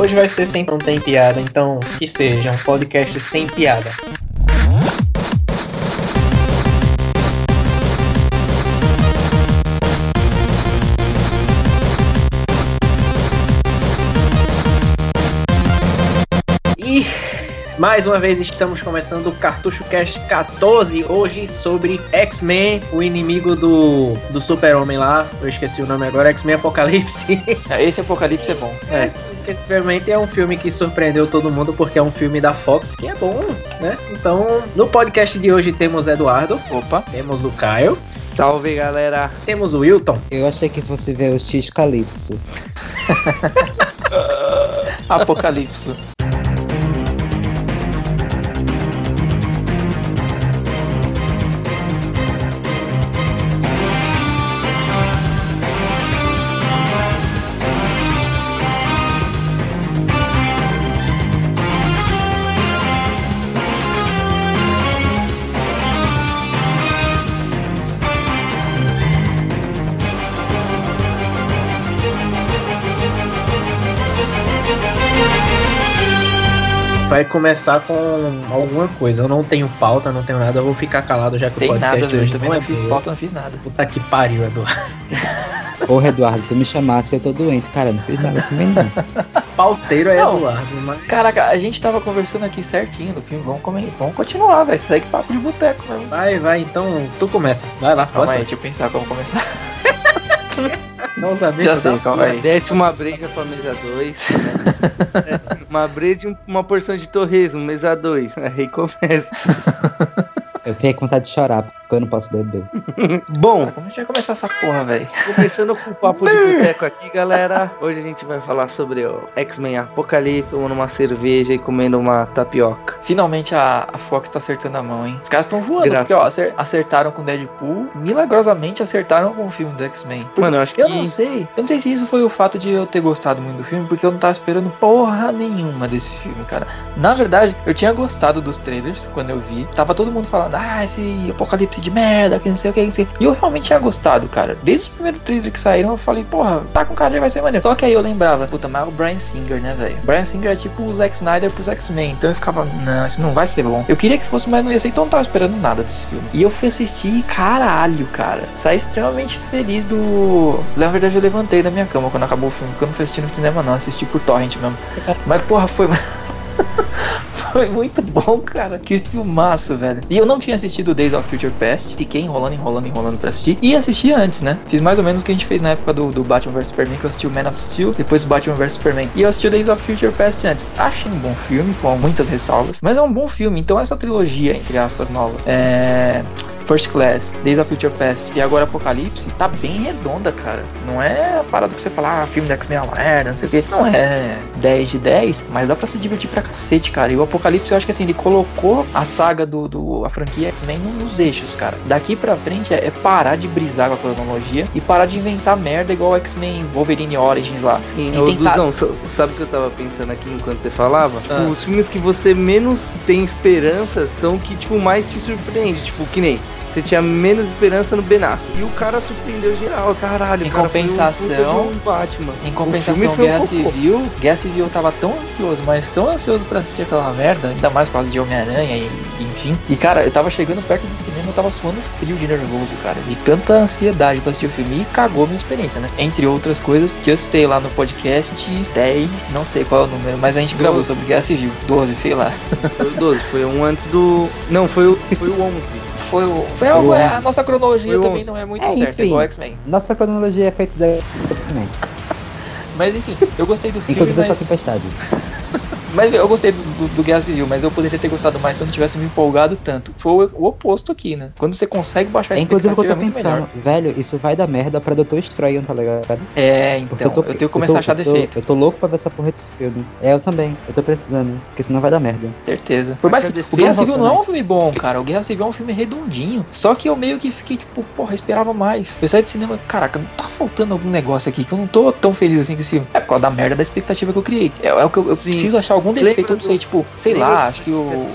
Hoje vai ser sem não tem piada, então que seja um podcast sem piada. Mais uma vez estamos começando o Cartucho Cast 14, hoje sobre X-Men, o inimigo do, do Super-Homem lá, eu esqueci o nome agora, X-Men Apocalipse. Esse Apocalipse é bom. É, porque realmente é um filme que surpreendeu todo mundo porque é um filme da Fox, que é bom, né? Então, no podcast de hoje temos Eduardo, Opa. temos o Caio, Salve galera! temos o Wilton, Eu achei que fosse ver o X Calypso. Apocalipse. Vai começar com alguma coisa. Eu não tenho pauta, não tenho nada, eu vou ficar calado já que Tem o podcast nada, velho. hoje Também não não é fiz pauta, não fiz nada. Puta que pariu, Eduardo. Porra, Eduardo, tu me chamasse, eu tô doente. Cara, não fiz nada também não. Pauteiro é Não. Eduardo, mas Caraca, a gente tava conversando aqui certinho no filme. Vamos, comer, vamos continuar, velho. Segue papo de boteco mesmo. vai, vai, então tu começa. Vai lá, Calma aí, deixa eu pensar como começar. Não sabia. Já sei, calma aí. Desce uma breja pra mesa 2. uma breja e um- uma porção de torresmo, mesa 2. Aí começa. Eu fiquei com vontade de chorar, eu não posso beber. Bom, Cara, como a gente vai começar essa porra, velho? começando com o papo de boteco aqui, galera. Hoje a gente vai falar sobre o X-Men Apocalipse, tomando uma cerveja e comendo uma tapioca. Finalmente a, a Fox tá acertando a mão, hein? Os caras estão voando, Graças porque ó, acer- acertaram com Deadpool, milagrosamente acertaram com o filme do X-Men. Mano, eu acho que. Eu não sei. Eu não sei se isso foi o fato de eu ter gostado muito do filme, porque eu não tava esperando porra nenhuma desse filme, cara. Na verdade, eu tinha gostado dos trailers quando eu vi. Tava todo mundo falando, ah, esse apocalipse de merda, que não sei o que, que não sei. o quê. E eu realmente tinha gostado, cara. Desde os primeiros trailers que saíram, eu falei, porra, tá com cara vai ser maneiro. Só que aí eu lembrava, puta, mas é o Brian Singer, né, velho? Brian Singer é tipo o Zack Snyder pros X-Men. Então eu ficava, não, isso não vai ser bom. Eu queria que fosse, mas não ia ser, então eu não tava esperando nada desse filme. E eu fui assistir e caralho, cara. Saí extremamente feliz do. Na verdade, eu levantei da minha cama quando acabou o filme, porque eu não fui assistir no cinema, não. Assisti por torrent mesmo. Mas, porra, foi. Foi muito bom, cara. Que filmaço, velho. E eu não tinha assistido Days of Future Past. Fiquei enrolando, enrolando, enrolando pra assistir. E assisti antes, né? Fiz mais ou menos o que a gente fez na época do, do Batman vs Superman, que eu assisti o Man of Steel, depois Batman vs Superman. E eu assisti o Days of Future Past antes. Achei um bom filme, com muitas ressalvas. Mas é um bom filme. Então essa trilogia, entre aspas, nova, é... First Class, Days of Future Past e agora Apocalipse, tá bem redonda, cara. Não é a parada que você falar, ah, filme da X-Men é uma merda, não sei o quê. Não é 10 de 10, mas dá pra se divertir pra cacete, cara. E o Apocalipse, eu acho que assim, ele colocou a saga do, do a franquia X-Men no- nos eixos, cara. Daqui pra frente é, é parar de brisar com a cronologia e parar de inventar merda igual o X-Men Wolverine Origins lá. Sim, E tentar- Duzão, sa- sabe o que eu tava pensando aqui enquanto você falava? Tipo, Ah. os filmes que você menos tem esperança são que, tipo, mais te surpreende. Tipo, que nem você tinha menos esperança no Ben Affleck. E o cara surpreendeu geral, caralho. Em cara um compensação- um Batman. Em compensação, um Guerra cocô. Civil, Guerra Civil eu tava tão ansioso, mas tão ansioso pra assistir aquela merda, ainda mais por causa de Homem-Aranha e e enfim. E cara, eu tava chegando perto do cinema, eu tava suando frio de nervoso, cara, de tanta ansiedade pra assistir o filme e cagou minha experiência, né? Entre outras coisas que eu citei lá no podcast 10, não sei qual é o número, mas a gente gravou sobre Guerra Civil, 12, sei lá. Foi o 12, foi um antes do. Não, foi o, foi o 11. Foi o. Foi o é, onze. a nossa cronologia o também não é muito É, certa, enfim. igual X-Men. Nossa cronologia é feita da X-Men. Mas enfim, eu gostei do filme. Inclusive, eu só mas... tempestade. Mas eu gostei do, do, do Guerra Civil, mas eu poderia ter gostado mais se eu não tivesse me empolgado tanto. Foi o, o oposto aqui, né? Quando você consegue baixar a É inclusive o que eu tô expectativa, é pensando, muito melhor. velho, isso vai dar merda pra Doutor Estranho, tá ligado? É, então, Porque eu, tenho que começar tô- a achar eu tô- defeito, Eu tô louco pra ver essa porra desse filme. É, eu também. Eu tô precisando, porque senão vai dar merda. certeza. Por mais que o Guerra Civil não é um filme bom, cara. O Guerra Civil é um filme redondinho. Só que eu meio que fiquei tipo, porra, eu esperava mais. Eu saí de cinema, caraca, não tá faltando algum negócio aqui que eu não tô tão feliz assim com esse filme. É por causa da merda da expectativa que eu criei. É, é o que eu, eu preciso achar algum defeito, eu não do- sei, tipo, sei Lembra lá, do- acho que o.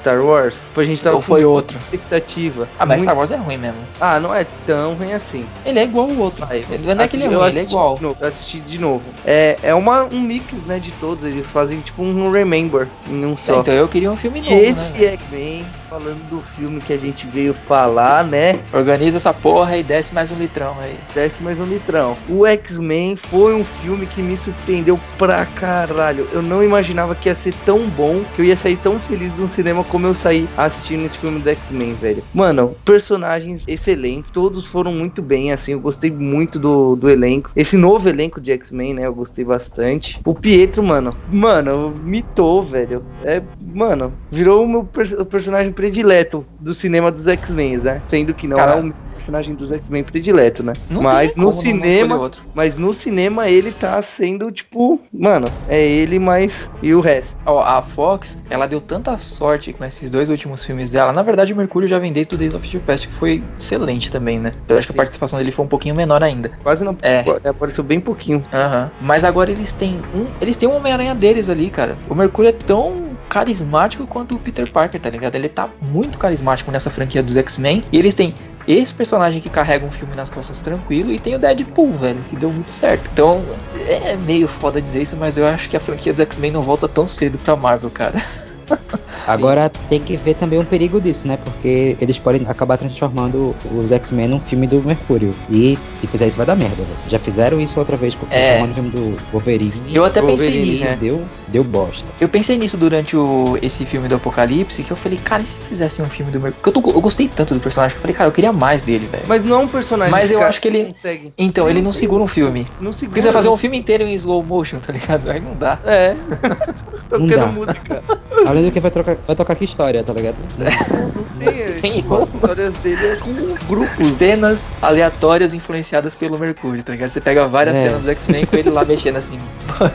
Star Wars? A gente tava Ou foi outro? expectativa. Ah, mas Muito- Star Wars é ruim mesmo. Ah, não é tão ruim assim. Ele é igual o outro. Vai, Ele- Não é que ele é eu ruim, ele é igual. de novo, eu assisti de novo. É, é uma, um mix, né, de todos. Eles fazem tipo um Remember em um só. Então eu queria um filme novo, esse né? X-Men, falando do filme que a gente veio falar, né? Organiza essa porra e desce mais um litrão aí. Desce mais um litrão. O X-Men foi um filme que me surpreendeu pra caralho. Eu não imaginava que ia ser tão bom, que eu ia sair tão feliz no cinema como eu saí assistindo esse filme do X-Men, velho. Mano, personagens excelentes, todos foram muito bem, assim, eu gostei muito do, do elenco. Esse novo elenco de X-Men, né, eu gostei bastante. O Pietro, mano, mano, mitou, velho. É, mano, virou o meu pers- o personagem predileto do cinema dos X-Men, né? Sendo que não Cara, é o personagem dos X-Men predileto, né? Não Mas no cinema, mas no cinema ele tá sendo tipo, mano, é ele mais e o resto. Ó, a Fox, ela deu tanta sorte com esses dois últimos filmes dela. Na verdade, o Mercúrio já vem desde o Days of the Past, que foi excelente também, né? Eu acho que a participação dele foi um pouquinho menor ainda. Quase não É. apareceu bem pouquinho. Aham. Mas agora eles têm um. Eles têm um Homem-Aranha deles ali, cara. O Mercúrio é tão carismático quanto o Peter Parker, tá ligado? Ele tá muito carismático nessa franquia dos X-Men. E eles têm esse personagem que carrega um filme nas costas tranquilo e tem o Deadpool, velho, que deu muito certo. Então, é meio foda dizer isso, mas eu acho que a franquia dos X-Men não volta tão cedo pra Marvel, cara. Agora tem que ver também o perigo disso, né? Porque eles podem acabar transformando os X-Men num filme do Mercúrio. E se fizer isso vai dar merda, velho. Já fizeram isso outra vez com É. o filme do Wolverine. Eu até pensei Wolverine, nisso. né? Deu, deu bosta. Eu pensei nisso durante o, esse filme do Apocalipse, que eu falei, cara, e se fizessem um filme do Mercúrio? Porque eu, tô- eu gostei tanto do personagem que eu falei, cara, eu queria mais dele, velho. Mas não é um personagem Mas eu acho que ele- consegue. Então, ele não segura um filme. Não segura. Porque você vai fazer um filme inteiro em slow motion, tá ligado? Aí não dá. É. Não Tocando dá. música. Além do que vai, trocar, vai tocar que história, tá ligado? Não tem. Tem tipo, as histórias dele é com grupos. Cenas aleatórias influenciadas pelo Mercúrio, tá ligado? Você pega várias É. cenas do X-Men com ele lá mexendo assim,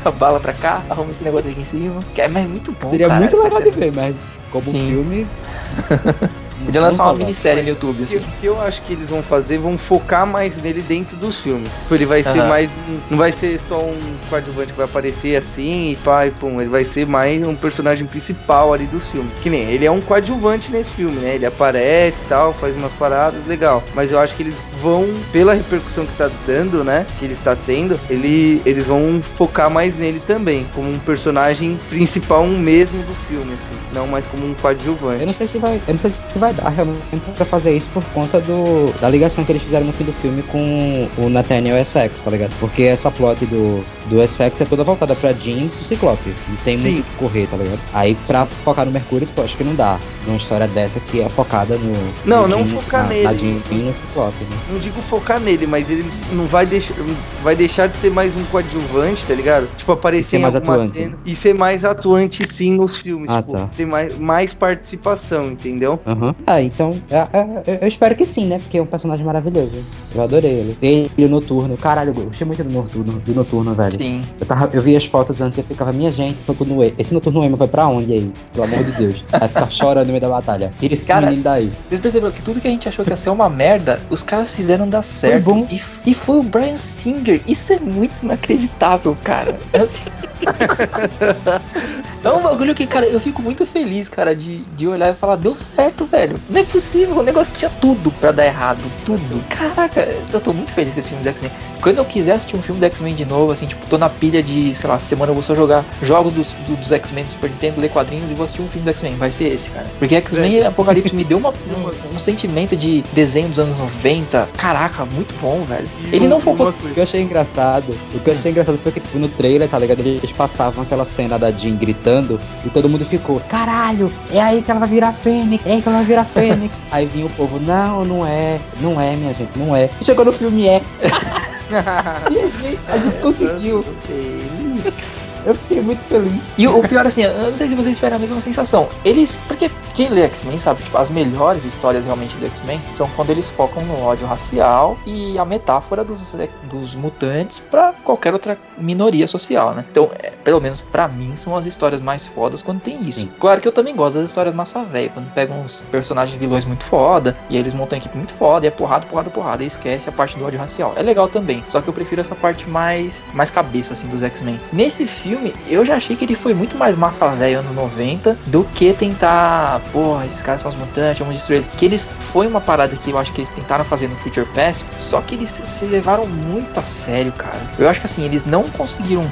a bala pra cá, arruma esse negócio aqui em cima. Que é mas é muito bom, Seria cara, muito legal de ver, mas como Sim. filme. Podia lançar uma minissérie no YouTube, O que, assim. o que eu acho que eles vão fazer, vão focar mais nele dentro dos filmes. Tipo, ele vai ser mais um, Não vai ser só um coadjuvante que vai aparecer assim e pá, e pum. Ele vai ser mais um personagem principal ali dos filmes. Que nem ele é um coadjuvante nesse filme, né? Ele aparece e tal, faz umas paradas, legal. Mas eu acho que eles vão, pela repercussão que tá dando, né? Que ele está tendo, ele, eles vão focar mais nele também. Como um personagem principal mesmo do filme, assim. Não mais como um coadjuvante. Eu não sei se vai. Eu não sei se vai dar realmente pra fazer isso por conta do, da ligação que eles fizeram no fim do filme com o Nathaniel Essex, tá ligado? Porque essa plot do, do Essex é toda voltada pra Jean e pro Ciclope. Não tem Sim. muito o que correr, tá ligado? Aí pra focar no Mercúrio, tu acho que não dá. Numa história dessa que é focada no. Não, no não focar na, nele. Na Jean Ciclope, né? não digo focar nele, mas ele não vai deixar, vai deixar de ser mais um coadjuvante, tá ligado? Tipo, aparecer mais atuante, cenas e ser mais atuante sim nos filmes, Ah, tipo, tá. ter mais, mais participação, entendeu? Aham. Ah, então. é- é- eu espero que sim, né? Porque é um personagem maravilhoso. Eu adorei ele. Ele e o Noturno. Caralho, eu gostei muito do Noturno, do Noturno velho. Sim. Eu, tava, eu vi as fotos antes e eu ficava, minha gente, noturno esse noturno emo vai pra onde aí? Pelo amor de Deus. Vai ficar chorando no meio da batalha. Tira esse Cara, menino daí. Vocês perceberam que tudo que a gente achou que ia ser uma merda, os caras fizeram dar certo. bom. E, e foi o Brian Singer. Isso é muito inacreditável, cara. É assim- É um bagulho que, cara, eu fico muito feliz, cara, de, de olhar e falar, deu certo, velho. Não é possível, o negócio tinha tudo pra dar errado, tudo. Caraca, eu tô muito feliz com esse filme do X-Men. Quando eu quiser assistir um filme do X-Men de novo, assim, tipo, tô na pilha de, sei lá, semana eu vou só jogar jogos dos, do- dos X-Men do Super Nintendo, ler quadrinhos e vou assistir um filme do X-Men. Vai ser esse, cara. Porque X-Men Apocalipse me deu uma, um, um sentimento de desenho dos anos 90. Caraca, muito bom, velho. E Ele não uma focou. O que eu achei engraçado, o que eu achei engraçado foi que tipo, no trailer, tá ligado? Eles passavam aquela cena da Jean gritando e todo mundo ficou, caralho, é aí que ela vai virar Fênix, é aí que ela vai virar Fênix. aí vinha o povo, não, não é, não é, minha gente, não é. E chegou no filme, é. e a gente, a gente conseguiu. Eu fiquei muito feliz. E o pior, assim, eu não sei se vocês tiveram a mesma sensação. Eles. Porque quem lê X-Men sabe, tipo, as melhores histórias realmente do X-Men são quando eles focam no ódio racial e a metáfora dos, dos mutantes pra qualquer outra minoria social, né? Então, é, pelo menos pra mim, são as histórias mais fodas quando tem isso. Sim. Claro que eu também gosto das histórias massa velha, quando pegam uns personagens vilões muito foda e aí eles montam a equipe muito foda e é porrada, porrada, porrada e esquece a parte do ódio racial. É legal também, só que eu prefiro essa parte mais, mais cabeça, assim, dos X-Men. Nesse filme, filme, eu já achei que ele foi muito mais massa velho anos 90 do que tentar, porra, esses caras são os mutantes, vamos destruir eles. Que eles foi uma parada que eu acho que eles tentaram fazer no Future Past, só que eles se levaram muito a sério, cara. Eu acho que assim, eles não conseguiram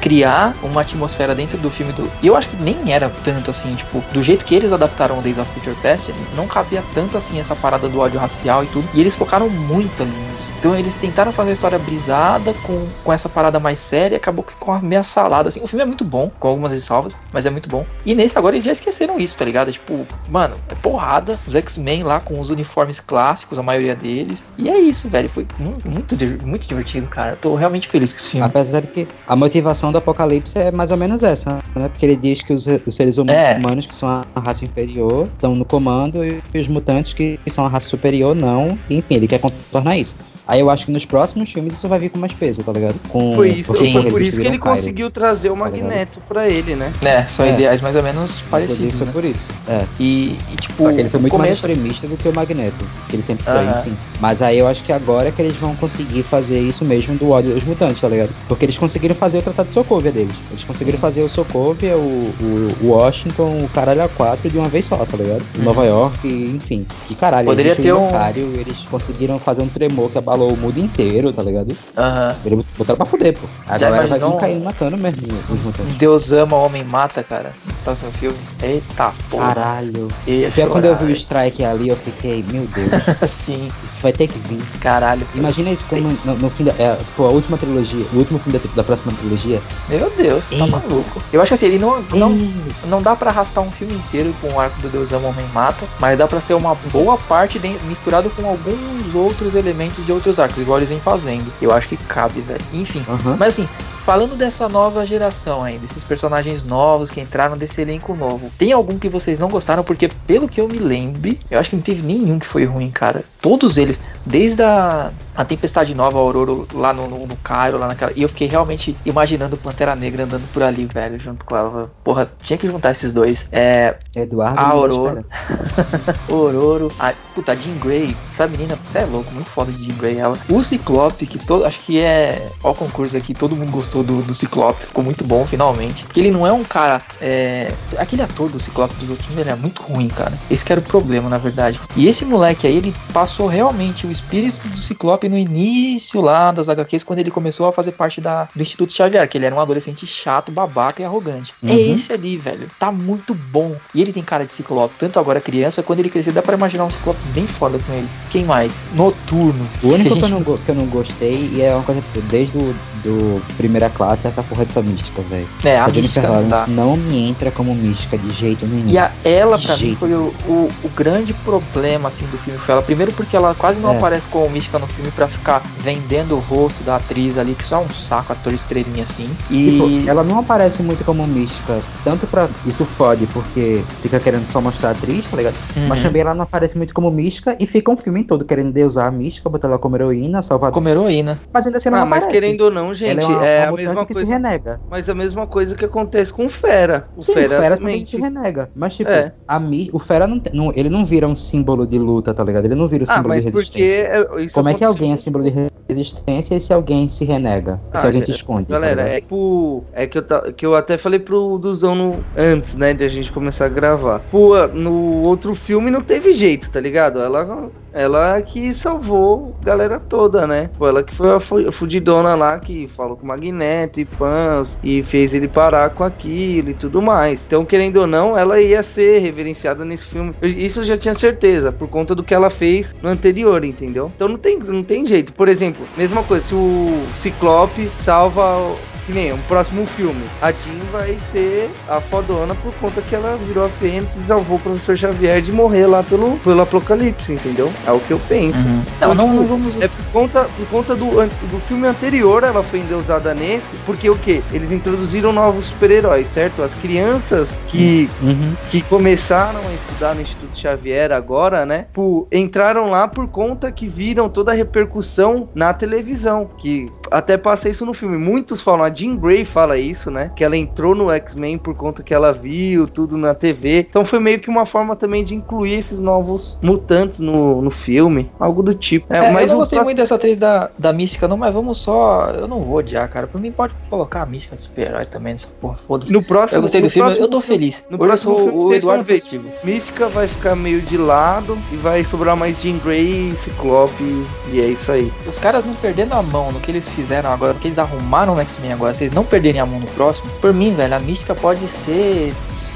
criar uma atmosfera dentro do filme do. Eu acho que nem era tanto assim, tipo, do jeito que eles adaptaram o Days of Future Past, não cabia tanto assim essa parada do ódio racial e tudo. E eles focaram muito ali nisso. Então eles tentaram fazer a história brisada com, com essa parada mais séria e acabou que a meia salada, assim. O filme é muito bom, com algumas ressalvas, mas é muito bom. E nesse agora eles já esqueceram isso, tá ligado? Tipo, mano, é porrada. Os X-Men lá com os uniformes clássicos, a maioria deles. E é isso, velho. Foi muito, muito, muito divertido, cara. Eu tô realmente feliz com esse filme. Apesar de que a motivação do Apocalipse é mais ou menos essa, né? Porque ele diz que os, os seres hum- É. humanos, que são a raça inferior, estão no comando e os mutantes, que são a raça superior, não. Enfim, ele quer contornar isso. Aí eu acho que nos próximos filmes isso vai vir com mais peso, tá ligado? Com, Foi isso, Sim. foi por isso que ele conseguiu trazer o Tá? Magneto pra ele, né? É, são É. ideais mais ou menos parecidos, foi né? por isso. É. E, e, tipo, Só que ele foi muito mais começo, extremista do que o Magneto, que ele sempre foi, enfim. Mas aí eu acho que agora é que eles vão conseguir fazer isso mesmo do ódio dos mutantes, tá ligado? Porque eles conseguiram fazer o Tratado de Sokovia deles. Eles conseguiram fazer o Sokovia, o, o, o Washington, o caralho A4 de uma vez só, tá ligado? Uhum. Nova York, enfim. Que caralho, Poderia eles ter um- eles conseguiram fazer um tremor que abalou o mundo inteiro, tá ligado? Aham. Eles botaram pra fuder, pô. A Já galera vai imaginou? vir caindo matando mesmo os mutantes. Deus ama, homem mata, cara. No próximo filme. Eita porra. Caralho. Ia Pior quando eu vi o strike ali, eu fiquei, meu Deus, Sim, isso vai ter que vir. caralho. Imagina isso como no, no fim da. É, tipo, a última trilogia, o último filme da, da próxima trilogia. Meu Deus, tá maluco. Eu acho que assim, ele não, não, não dá pra arrastar um filme inteiro com o arco do Deus ama, homem mata, mas dá pra ser uma boa parte de- misturado com alguns outros elementos de outros arcos, igual eles vêm fazendo. Eu acho que cabe, velho. Enfim. aham. Mas assim, falando dessa nova geração aí, desses personagens novos que entraram desse elenco novo, tem algum que vocês não gostaram? Porque, pelo que eu me lembre, eu acho que não teve nenhum que foi ruim, cara. Todos eles, desde a, a Tempestade Nova, a Aurora lá no, no, no Cairo, lá naquela. E eu fiquei realmente imaginando o Pantera Negra andando por ali, velho, junto com ela. Porra, tinha que juntar esses dois. É. Eduardo A Aurora. Ororo, a puta, Jean Grey, essa menina, você é louco, muito foda de Jean Grey ela. O Ciclope, que todo, acho que é, ó o concurso aqui, todo mundo gostou do, do Ciclope, ficou muito bom finalmente. Que ele não é um cara, é, aquele ator do Ciclope dos outros filmes, ele é muito ruim, cara. Esse que era o problema, na verdade. E esse moleque aí, ele passou realmente o espírito do Ciclope no início lá das HQs, quando ele começou a fazer parte da, do Instituto Xavier, que ele era um adolescente chato, babaca e arrogante. É Uhum. esse ali, velho. Tá muito bom. E ele tem cara de Ciclope, tanto agora criança, quando ele crescer, dá pra imaginar um Ciclope bem foda com ele. Quem mais? Noturno. O único que eu, Gente, não, go- que eu não gostei, e é uma coisa, tipo, desde o do primeira classe, é essa porra dessa mística, velho. É, a A Jennifer mística não Lawrence dá. não me entra como mística de jeito nenhum. E a, ela, De pra mim, jeito foi o, o, o grande problema, assim, do filme. Foi ela. Primeiro porque ela quase não É. aparece como mística no filme pra ficar vendendo o rosto da atriz ali, que só é um saco, ator estrelinha assim. E... Tipo, ela não aparece muito como mística, tanto pra. Isso fode, porque fica querendo só mostrar a atriz, tá ligado? Uhum. Mas também ela não aparece muito como mística e fica um filme todo querendo deusar a mística, botar ela como heroína, salvador. Como heroína. Mas ainda assim ela Ah, não mas aparece. querendo ou não, gente, ela é uma, é mutante mesma que se coisa. renega. Mas a mesma coisa que acontece com o Fera. O Sim, Fera, o Fera também se renega. Mas, tipo, É. a Mi, o Fera não, não- ele não vira um símbolo de luta, tá ligado? Ele não vira um Ah, símbolo de porque resistência. é- isso Como é que alguém é símbolo de resistência e se alguém se renega? Ah, se alguém é- se esconde? tá Galera, ligado? é tipo. É que eu, que eu até falei pro Duzão no, antes, né, de a gente começar a gravar. Pô, no outro filme não teve jeito, tá ligado? Ela, ela que salvou a galera toda, né? Foi ela que foi a fu- fudidona lá que falou com o Magneto e Pans e fez ele parar com aquilo e tudo mais. Então, querendo ou não, ela ia ser reverenciada nesse filme. Eu- Isso eu já tinha certeza, por conta do que ela fez no anterior, entendeu? Então não tem, não tem jeito. Por exemplo, mesma coisa, se o Ciclope salva que nem um próximo filme. A Jean vai ser a fodona por conta que ela virou a Fênix e salvou o professor Xavier de morrer lá pelo, pelo apocalipse, entendeu? É o que eu penso. Não, Então, não, tipo, não vamos. É por conta, por conta do, do filme anterior, ela foi endeusada nesse, porque o que? Eles introduziram novos super-heróis, certo? As crianças que, Uhum. que começaram a estudar no Instituto Xavier agora, né? Por, entraram lá por conta que viram toda a repercussão na televisão. Que até passa isso no filme. Muitos falam, a Jean Grey fala isso, né? Que ela entrou no X-Men por conta que ela viu tudo na TV. Então foi meio que uma forma também de incluir esses novos mutantes no, no filme. Algo do tipo. É, eu mas não o gostei muito dessa atriz da, da mística, não, mas vamos só. Eu não vou odiar, cara. Por mim, pode colocar a mística super-herói também nessa porra. Foda-se. No próximo, Eu gostei do filme, próximo eu tô feliz. No Hoje eu próximo sou filme o vocês vão Eduardo. Mística vai ficar meio de lado e vai sobrar mais Jean Grey, Ciclope e é isso aí. Os caras não perdendo a mão no que eles fizeram agora, no que eles arrumaram no X-Men agora, vocês não perderem a mão no próximo, por mim, velho, a mística pode ser.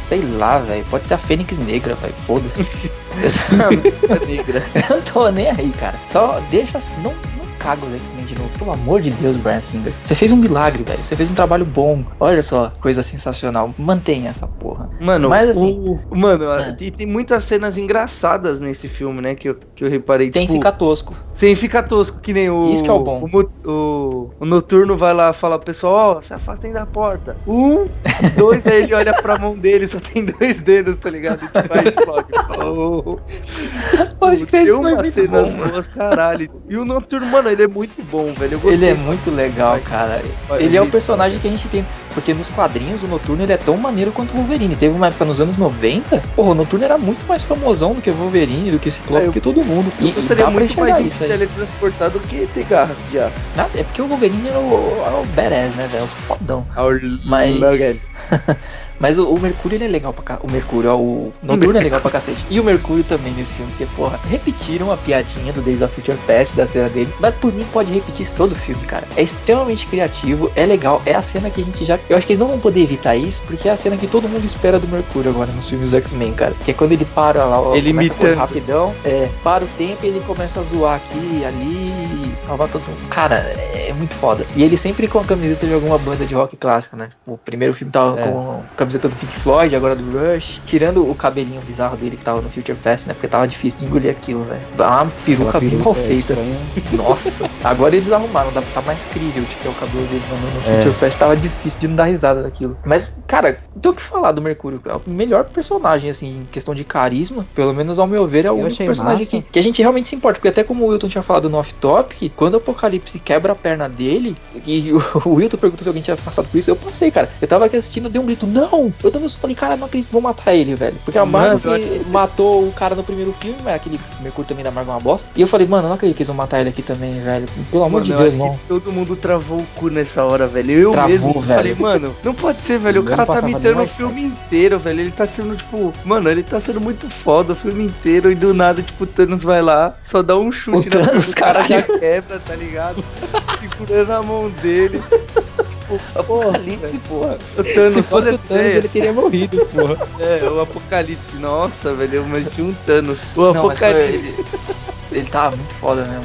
Sei lá, velho. Pode ser a Fênix Negra, velho. Foda-se. Eu Negra. Eu não tô nem aí, cara. Só deixa. Não, caga os X-Men de novo. Pelo amor de Deus, Brian Singer. Você fez um milagre, velho. Você fez um trabalho bom. Olha só, coisa sensacional. Mantenha essa porra. Mano, Mas, assim- o- mano, Ah. tem, tem muitas cenas engraçadas nesse filme, né? Que eu, que eu reparei. Sem tipo, ficar tosco. sem ficar tosco, que nem o. Isso que é o bom. O, o- o noturno vai lá falar, pessoal, ó, se afastem da porta. Um, dois, aí ele olha pra mão dele, só tem dois dedos, tá ligado? E tipo, aí explode. Oh. Acho que Tem umas cenas bom, boas, caralho. E o Noturno, mano, ele é muito bom, velho. Eu gostei. Ele é muito legal, cara. Ele é o personagem que a gente tem. Porque nos quadrinhos o Noturno ele é tão maneiro quanto o Wolverine. Teve uma época nos anos 90, porra, o Noturno era muito mais famosão do que o Wolverine, do que Ciclope, É, do que todo mundo. E, Eu e dá muito mais isso aí. teletransportado do que ter garras de aço. Nossa, é porque o Wolverine é o, é o badass, né, velho? O fodão. Mas. Mas o, o Mercúrio ele é legal pra cá. O Mercúrio, ó, o Noturno é legal pra cacete. E o Mercúrio também nesse filme, porque, porra, repetiram a piadinha do Days of Future Past da cena dele. Mas por mim pode repetir isso todo o filme, cara. É extremamente criativo, é legal. É a cena que a gente já. Eu acho que eles não vão poder evitar isso, porque é a cena que todo mundo espera do Mercúrio agora nos filmes do X-Men, cara. Que é quando ele para lá, ó, Ele começa a correr imitando. rapidão, é, para o tempo e ele começa a zoar aqui e ali e salvar todo mundo. Cara, é muito foda. E ele sempre com a camiseta de alguma banda de rock clássica, né? O primeiro filme tava É. com a camiseta do Pink Floyd, agora do Rush. Tirando o cabelinho bizarro dele que tava no Future Past, né? Porque tava difícil de engolir aquilo, velho. Uma peruca bem mal é feita. Nossa, agora eles arrumaram, dá, tá mais crível de que é o cabelo dele no, no É. Future Past, tava difícil de não dar risada daquilo. Mas, cara, tem o que falar do Mercúrio. É o melhor personagem, assim, em questão de carisma, pelo menos ao meu ver, é o único personagem que, que a gente realmente se importa. Porque até como o Wilton tinha falado no off-topic, quando o Apocalipse quebra a perna dele, e o, o Wilton perguntou se alguém tinha passado por isso, eu passei, cara. Eu tava aqui assistindo, dei um grito, não! Eu também falei, cara, não acredito, vou matar ele, velho. Porque a Marvel matou o cara no primeiro filme, mas aquele Mercúrio também da Marvel é uma bosta. E eu falei, mano, não acredito que eles vão matar ele aqui também, velho. Pelo amor Mano, de eu Deus, não. Todo mundo travou o cu nessa hora, velho. Eu Travou, mesmo velho. falei, mano, não pode ser, velho. O Não cara tá nem o filme inteiro, velho. Ele tá sendo, tipo, mano, ele tá sendo muito foda o filme inteiro. E do nada, tipo, o Thanos vai lá, só dá um chute O na Thanos, cara já quebra, tá ligado? Segurando a mão dele. Apocalipse, porra. o Thanos, Se fosse o Thanos, ele teria morrido, porra. É, o Apocalipse. Nossa, velho, eu meti um Thanos. O Não, Apocalipse. ele, ele tava muito foda mesmo.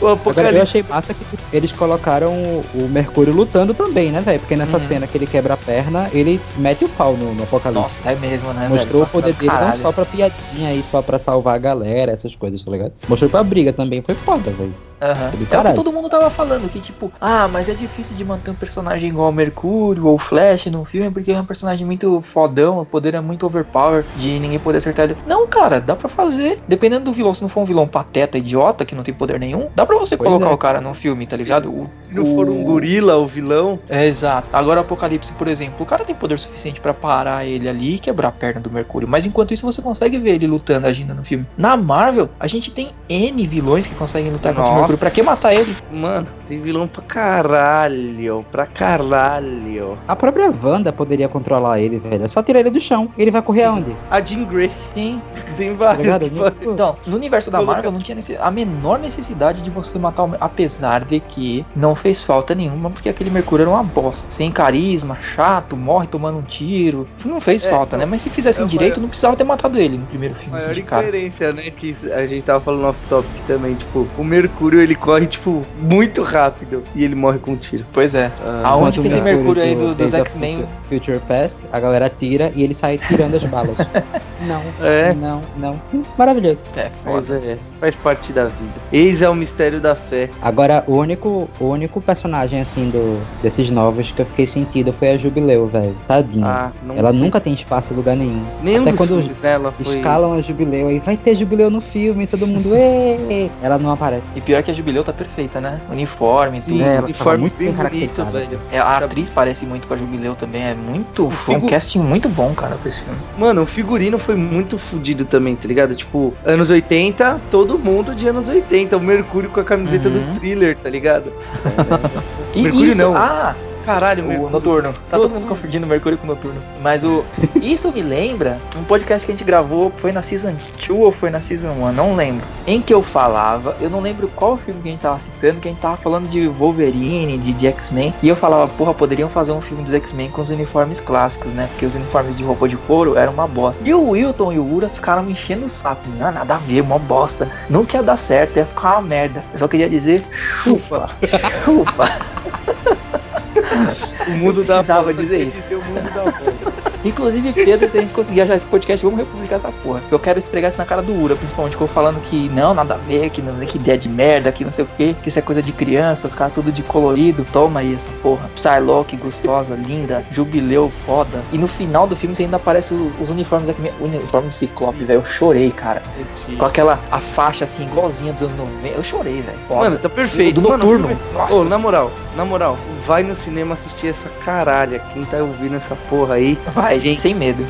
O Agora, eu Apocalipse. achei massa que eles colocaram o, o Mercúrio lutando também, né, velho? Porque nessa Uhum. cena que ele quebra a perna, ele mete o pau no, no Apocalipse. Nossa, é mesmo, né, Mostrou velho? o poder dele não caralho. só pra piadinha e só pra salvar a galera, essas coisas, tá ligado? Mostrou pra briga também, foi foda, velho. Aham. Do É o que todo mundo tava falando, que tipo, ah, mas é difícil de manter um personagem igual Mercúrio ou o Flash num filme, porque é um personagem muito fodão, o poder é muito overpower, de ninguém poder acertar ele. Não, cara, dá pra fazer. Dependendo do vilão, se não for um vilão pateta, idiota, que não tem poder nenhum, dá pra você Pois colocar é. o cara num filme, tá ligado? O- Se não for um o- gorila, o vilão. É, exato. Agora o Apocalipse, por exemplo, o cara tem poder suficiente pra parar ele ali e quebrar a perna do Mercúrio. Mas enquanto isso você consegue ver ele lutando, agindo no filme. Na Marvel, a gente tem N vilões que conseguem lutar contra o Mercúrio. Pra que matar ele? Mano, tem vilão pra caralho. Pra caralho. A própria Wanda poderia controlar ele, velho. É só tirar ele do chão. Ele vai correr aonde? A Jean Grey. Tem. Tem Tá vários. podem- Então, no universo da Marvel não tinha a menor necessidade de você matar o apesar de que não fez falta nenhuma, porque aquele Mercúrio era uma bosta. Sem carisma, chato, morre tomando um tiro. Isso não fez É, falta, então, né? Mas se fizessem é direito, maior- não precisava ter matado ele no primeiro filme, assim, Maior de cara. incoerência, né? Que a gente tava falando off-topic também. Tipo, o Mercúrio ele corre, tipo, muito rápido. E ele morre com um tiro. Pois é. Ah, Aonde que esse Mercúrio aí do- dos Days of X-Men- Future- Past, a galera tira e ele sai tirando as balas. não, É. não, não. Maravilhoso. É foda. é, faz parte da vida. Eis é o mistério da fé. Agora, o único, o único personagem, assim, do, desses novos que eu fiquei sentido foi a Jubileu, velho. Tadinho. Ah, não Ela nunca tem espaço em lugar nenhum. Nenhum até dos quando filmes dela foi... Escalam a Jubileu aí, vai ter Jubileu no filme, todo mundo, ê! Ela não aparece. E pior que a Jubileu tá perfeita, né? Uniforme, Sim, tudo. É, ela uniforme muito bem bonito, velho. É, a atriz parece muito com a Jubileu também. É muito. Foi um figu- casting muito bom, cara, pra esse filme. Mano, o figurino foi muito fodido também, tá ligado? Tipo, anos 80, todo todo mundo de anos 80. O Mercúrio com a camiseta Uhum. do thriller, tá ligado? E Mercúrio isso, não. Ah, Caralho, o Mercúrio. Noturno. Tá todo mundo confundindo Mercúrio com Noturno. Mas o. Isso me lembra um podcast que a gente gravou, foi na Season 2 ou foi na Season 1, não lembro. Em que eu falava, eu não lembro qual filme que a gente tava citando, que a gente tava falando de Wolverine, de, de X-Men. E eu falava, porra, poderiam fazer um filme dos X-Men com os uniformes clássicos, né? Porque os uniformes de roupa de couro eram uma bosta. E o Wilton e o Ura ficaram me enchendo o saco. Não, nada a ver, uma bosta. Nunca ia dar certo, ia ficar uma merda. Eu só queria dizer, chupa, chupa. O mundo da precisava dizer isso. dizer O mundo da. Inclusive, Pedro, se a gente conseguir achar esse podcast, vamos republicar essa porra. Eu quero esfregar isso na cara do Ura, principalmente, que eu falando que não, nada a ver, que, não, que ideia de merda, que não sei o que, que isso é coisa de criança, os caras tudo de colorido. Toma aí essa porra. Psylocke, gostosa, linda, jubileu, foda. E no final do filme você ainda aparece os, os uniformes aqui, uniforme do Ciclope, velho. Eu chorei, cara. Com aquela a faixa assim, igualzinha dos anos 90. Eu chorei, velho. Mano, tá perfeito. Do Mano, Noturno. filme- Nossa. Ô, na moral, na moral, vai no cinema assistir essa caralha. Quem tá ouvindo essa porra aí, Vai, gente, sem medo.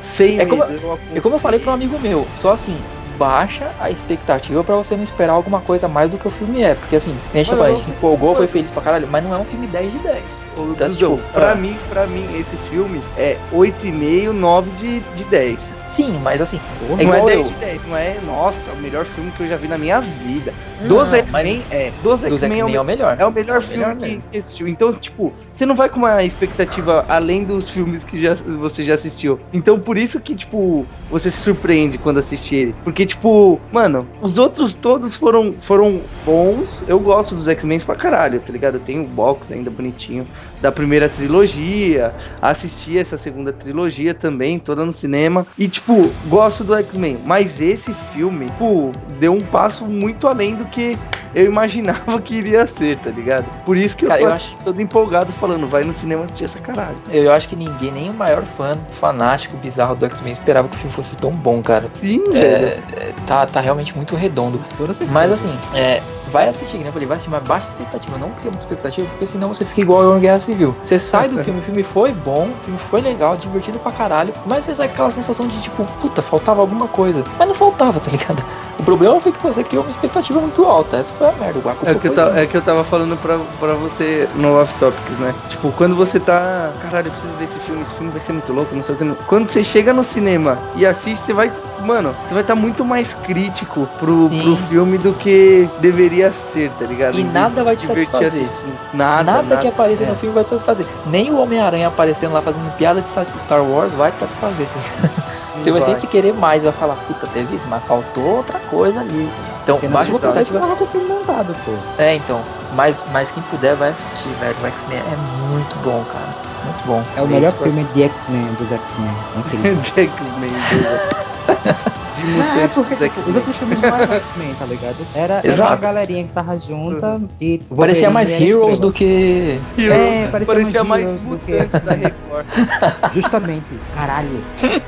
sem É como- medo, eu E como eu falei pra um amigo meu, só assim, baixa a expectativa pra você não esperar alguma coisa mais do que o filme é. Porque assim, a gente, gente se empolgou, foi feliz pra caralho, mas não é um filme 10 de 10. Ô, Então, Duzão, tipo, pra ah. mim, pra mim, esse filme é 8,5, 9 de, de 10. Sim, mas assim, não igual é 10 eu. de 10, não é, nossa, o melhor filme que eu já vi na minha vida. Não, Dos X-Men é. Dos X-Men é, é o melhor. É o melhor É o filme melhor que, que assistiu. Então, tipo, você não vai com uma expectativa além dos filmes que já, você já assistiu. Então, por isso que, tipo, você se surpreende quando assiste ele. Porque, tipo, mano, os outros todos foram, foram bons. Eu gosto dos X-Men pra caralho, tá ligado? Eu tenho o box ainda bonitinho da primeira trilogia. Assisti essa segunda trilogia também, toda no cinema. E, tipo, gosto do X-Men. Mas esse filme, tipo, deu um passo muito além do que eu imaginava que iria ser, tá ligado? Por isso que Cara, eu tô eu acho- todo empolgado falando, vai no cinema assistir essa caralho. Eu acho que ninguém, nem o maior fã, fanático, bizarro do X-Men esperava que o filme fosse tão bom, cara. Sim. É, é, tá, tá realmente muito redondo. Toda certeza. Mas assim, é, vai assistir, né? Eu falei, vai assistir, mas baixa expectativa. Não cria muita expectativa, porque senão você fica igual eu em Guerra Civil. Você sai do filme, o filme foi bom, o filme foi legal, divertido pra caralho, mas você sai com aquela sensação de tipo, puta, faltava alguma coisa. Mas não faltava, tá ligado? O problema foi que você criou uma expectativa muito alta. Essa foi a merda. A É que, eu minha. é que eu tava falando pra, pra você no Off Topics, né? Tipo, quando você tá. Caralho, eu preciso ver esse filme, esse filme vai ser muito louco, não sei o que. não- Quando você chega no cinema e assiste, você vai. Mano, você vai estar muito mais crítico pro, Sim. pro filme do que deveria ser, tá ligado? E nada vai te satisfazer. Nada, Nada, nada. que aparecer é. no filme vai te satisfazer. Nem o Homem-Aranha aparecendo lá fazendo piada de Star- Star Wars vai te satisfazer. tá? Você vai, sempre querer mais, vai falar, puta, teve isso, mas faltou outra coisa ali. Então, Porque baixa expectativa. tava com o filme montado, pô. É, então. Mas, mas quem puder vai assistir, velho. O X-Men é muito bom, cara. Muito bom. É o melhor filme de X-Men, dos X-Men. Incrível. de X-Men, De Não, é mutantes porque tipo, os outros filmes não eram X-Men, tá ligado? Era, era uma galerinha que tava junta e. o Parecia mais Heroes do que. É, parecia, Parecia mais Heroes do que mutantes da X-Men. Record. Justamente, caralho.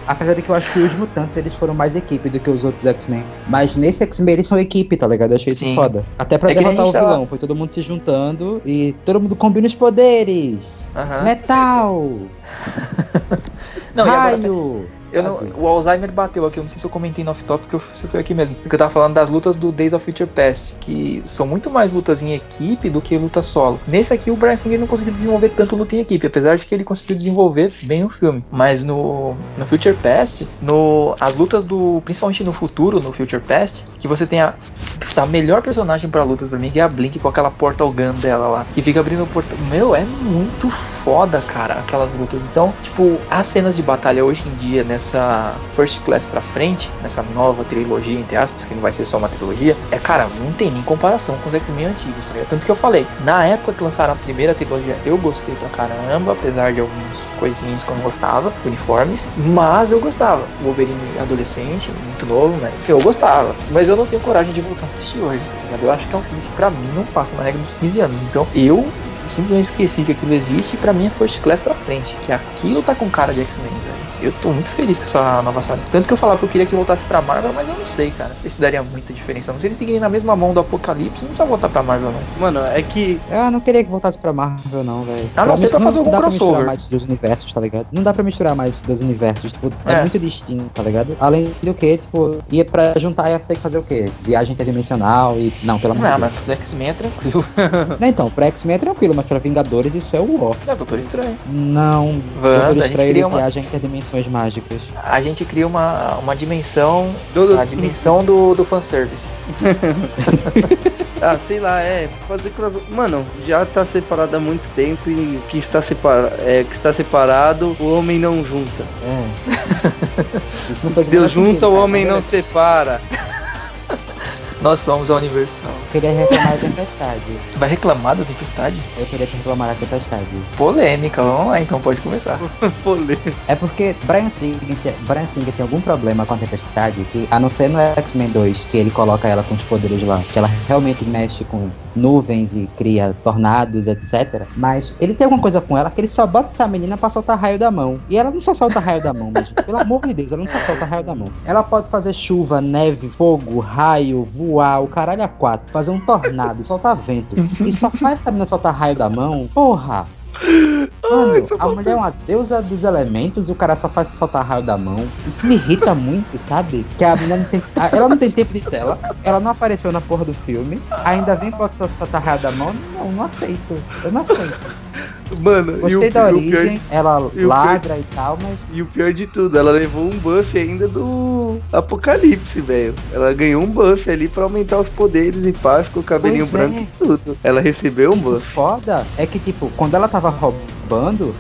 Apesar de que eu acho que os mutantes eles foram mais equipe do que os outros X-Men. Mas nesse X-Men eles são equipe, tá ligado? Eu achei isso Sim. foda. Até pra É derrotar o tava- vilão. Foi todo mundo se juntando e todo mundo combina os poderes. Aham. Metal! Não, e agora raio! Eu não- o Alzheimer bateu aqui, eu não sei se eu comentei no off-top, se foi aqui mesmo. Porque eu tava falando das lutas do Days of Future Past, que são muito mais lutas em equipe do que luta solo. Nesse aqui, o Brian Singer não conseguiu desenvolver tanto luta em equipe, apesar de que ele conseguiu desenvolver bem o filme. Mas no, no Future Past, no, as lutas do. principalmente no futuro, no Future Past, que você tem a, a melhor personagem pra lutas pra mim, que é a Blink com aquela portal gun dela lá, que fica abrindo o portal. Meu, é muito foda, cara, aquelas lutas. Então, tipo, as cenas de batalha hoje em dia, nessa First Class pra frente, nessa nova trilogia, entre aspas, que não vai ser só uma trilogia, é, cara, não tem nem comparação com os X-Men antigos, tá ligado? Tanto que eu falei, na época que lançaram a primeira trilogia, eu gostei pra caramba, apesar de algumas coisinhas que eu não gostava, uniformes, mas eu gostava. O Wolverine adolescente, muito novo, né? Eu gostava. Mas eu não tenho coragem de voltar a assistir hoje, tá ligado? Eu acho que é um filme que pra mim não passa na regra dos 15 anos. Então, eu simplesmente esqueci que aquilo existe e pra mim é First Class pra frente. Que aquilo tá com cara de X-Men, velho. Eu tô muito feliz com essa nova saga. Tanto que eu falava que eu queria que voltasse pra Marvel, mas eu não sei, cara. Esse daria muita diferença. Se eles seguirem na mesma mão do Apocalipse, não precisa voltar pra Marvel, não. Mano, é que. Eu não queria que voltasse pra Marvel, não, velho. A não ser pra fazer algum dá pra crossover. misturar mais dos universos, tá ligado? Não dá pra misturar mais dos universos, tipo, é, É. muito distinto, tá ligado? Além do que, tipo, ia pra juntar ia ter que fazer o quê? Viagem interdimensional e. Não, pelo amor Não, de mas pros X-Men é tranquilo. Deus. Não, então, pra X-Men é tranquilo, mas pra Vingadores isso é o ó. É, Doutor Estranho. Não, Wanda, Doutor Estranho ele uma- viaja em interdimensões mágicas. A gente cria uma, uma dimensão. do- A dimensão do, do fanservice. Ah, sei lá, é. Fazer crossover. Mano, já tá separado há muito tempo e que está, separa... é, que está separado, o homem não junta. É. Isso não faz Deus junta, sentido, o homem Quando não separa. Nós somos a Universal. queria reclamar da tempestade. Tu vai reclamar da tempestade? Eu queria ter reclamado da tempestade. Polêmica, vamos lá então, pode começar. Polêmica. É porque Brian Singer, tem- Brian Singer tem algum problema com a tempestade, que a não ser no X-Men 2, que ele coloca ela com os poderes lá, que ela realmente mexe com nuvens e cria tornados, etc. Mas ele tem alguma coisa com ela que ele só bota essa menina pra soltar raio da mão. E ela não só solta raio da mão, mas, pelo amor de Deus, ela não só solta raio da mão. Ela pode fazer chuva, neve, fogo, raio, voar, o caralho a quatro, fazer um tornado, soltar vento. E só faz essa menina soltar raio da mão? Porra! Mano, a mulher é uma deusa dos elementos e o cara só faz soltar raio da mão. Isso me irrita muito, sabe? Que a menina não tem. Ela não tem tempo de tela, ela não apareceu na porra do filme, ainda vem pra só soltar raio da mão. Não, não aceito. Eu não aceito. Mano, e o, Gostei da origem, pior, ela e ladra e tal, mas. e o pior de tudo, ela levou um buff ainda do Apocalipse, velho. Ela ganhou um buff ali pra aumentar os poderes e pá, ficou cabelinho Pois branco é. e tudo. Ela recebeu um E o buff. foda é que, tipo, quando ela tava roubando,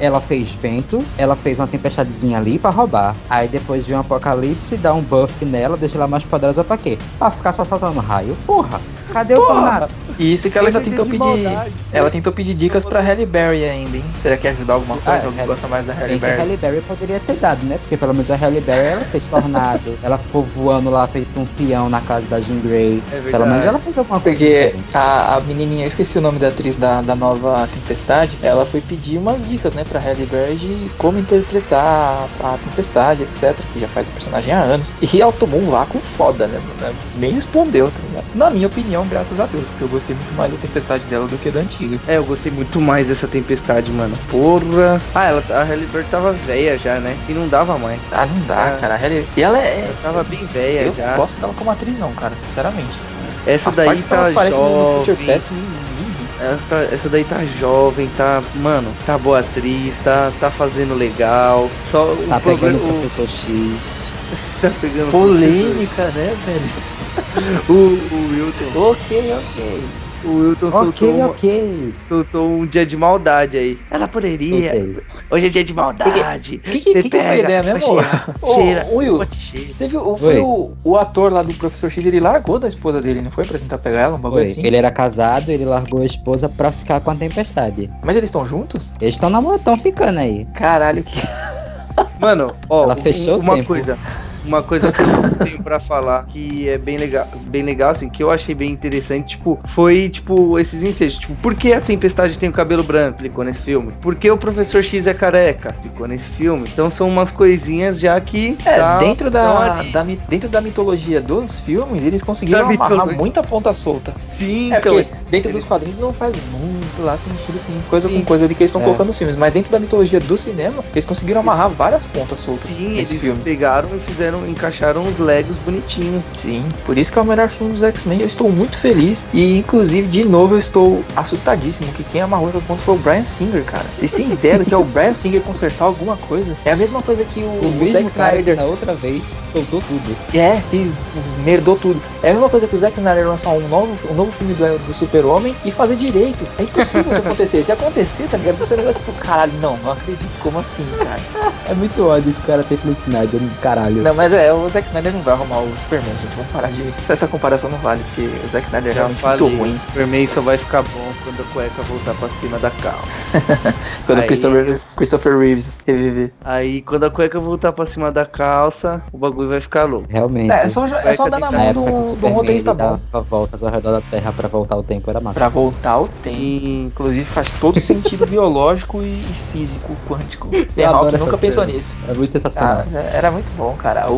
ela fez vento, ela fez uma tempestadezinha ali pra roubar. Aí depois veio um apocalipse, dá um buff nela, deixa ela mais poderosa pra quê? Pra ficar só soltando raio. Porra! Cadê o tornado? E isso que ela ainda tentou pedir. maldade. Ela tentou pedir dicas pra Halle Berry ainda, hein? Será que ajudar alguma coisa? Ah, Alguém Halle- gosta mais da Halle que a Berry? Halle Berry poderia ter dado, né? Porque pelo menos a Halle Berry ela fez tornado, ela ficou voando lá feito um peão na casa da Jean Grey. É verdade. Pelo menos ela fez alguma coisa Porque a, a menininha, eu esqueci o nome da atriz da, da nova Tempestade, ela foi pedir umas dicas, né, pra Halle Berry de como interpretar a, a Tempestade, etc. Que já faz o personagem há anos. E ela tomou um vácuo foda, né? mano? Nem respondeu, tá ligado? Na minha opinião, graças a Deus, porque eu gostei muito mais da Tempestade dela do que da antiga. É, eu gostei muito mais dessa tempestade, mano. Porra. Ah, ela, a Halle Berry tava velha já, né? E não dava mais. Ah, não dá, É. cara. A Halle... E ela é. Ela tava bem velha Eu já. gosto dela como atriz, não, cara, sinceramente. Essa As daí tá aparece no Future jovem. Me- me irrita. Essa, essa daí tá jovem, tá. Mano, tá boa atriz, tá, tá fazendo legal. Só o Tá problema. pegando o o- professor X. tá pegando Polêmica, né, velho? O, o Wilton. Ok, ok. O Wilton soltou, Ok, uma- ok. soltou um dia de maldade aí. Ela poderia. Soltei. Hoje é dia de maldade. O que, que, que, que foi a ideia mesmo? cheira, Ô, cheira. Will, você viu? o- Foi Oi. o, o ator lá do Professor X, ele largou da esposa dele, não foi? Pra tentar pegar ela, um bagulho Foi. assim? Ele era casado, ele largou a esposa pra ficar com a tempestade. Mas eles estão juntos? Eles estão namorando, estão ficando aí. Caralho, que. Mano, ó, Ela fechou o uma tempo. coisa. Uma coisa que eu tenho pra falar que é bem legal, bem legal, assim, que eu achei bem interessante, tipo, foi, tipo, esses ensejos. Tipo, por que a Tempestade tem o cabelo branco? Ficou nesse filme. Por que o Professor X é careca? Ficou nesse filme. Então são umas coisinhas já que. É, tá- dentro, da, ali. da dentro da mitologia dos filmes, eles conseguiram amarrar muita ponta solta. Sim, É então. porque dentro dos quadrinhos não faz muito lá sentido assim, coisa Sim. com coisa de que eles estão É. colocando nos filmes. Mas dentro da mitologia do cinema, eles conseguiram amarrar várias pontas soltas Sim, nesse eles filme. pegaram e fizeram, encaixaram os Legos bonitinhos. Sim, por isso que é o melhor filme dos X-Men. Eu estou muito feliz. E, inclusive, de novo, eu estou assustadíssimo que quem amarrou essas pontas foi o Brian Singer, cara. Vocês têm ideia do que é o Brian Singer consertar alguma coisa? É a mesma coisa que o, O o Zack que Snyder. na outra vez soltou tudo. É, fez, merdou tudo. É a mesma coisa que o Zack Snyder lançar um novo, um novo filme do, do Super-Homem e fazer direito. É impossível de acontecer. Se acontecer, tá ligado? Você não vai se tipo, caralho, não, não acredito. Como assim, cara? É muito ódio que o cara tem com o Snyder, caralho. Não, mas é, o Zack Snyder não vai arrumar o Superman, gente. Vamos parar de. Essa comparação não vale, porque o Zack Snyder é Já realmente falei, muito ruim. o Superman só vai ficar bom quando a cueca voltar pra cima da calça. Quando o Aí- Christopher, Christopher Reeves reviver. Aí quando a cueca voltar pra cima da calça, o bagulho vai ficar louco. Realmente. É, é só, é só dar na mão do, do Superman roteirista bom. voltas ao redor da Terra pra voltar o tempo era massa. Pra voltar o tempo. Sim. Inclusive faz todo sentido biológico e físico quântico. The Hawk nunca pensou nisso. É muito Ah, sensacional. era muito bom, cara. O.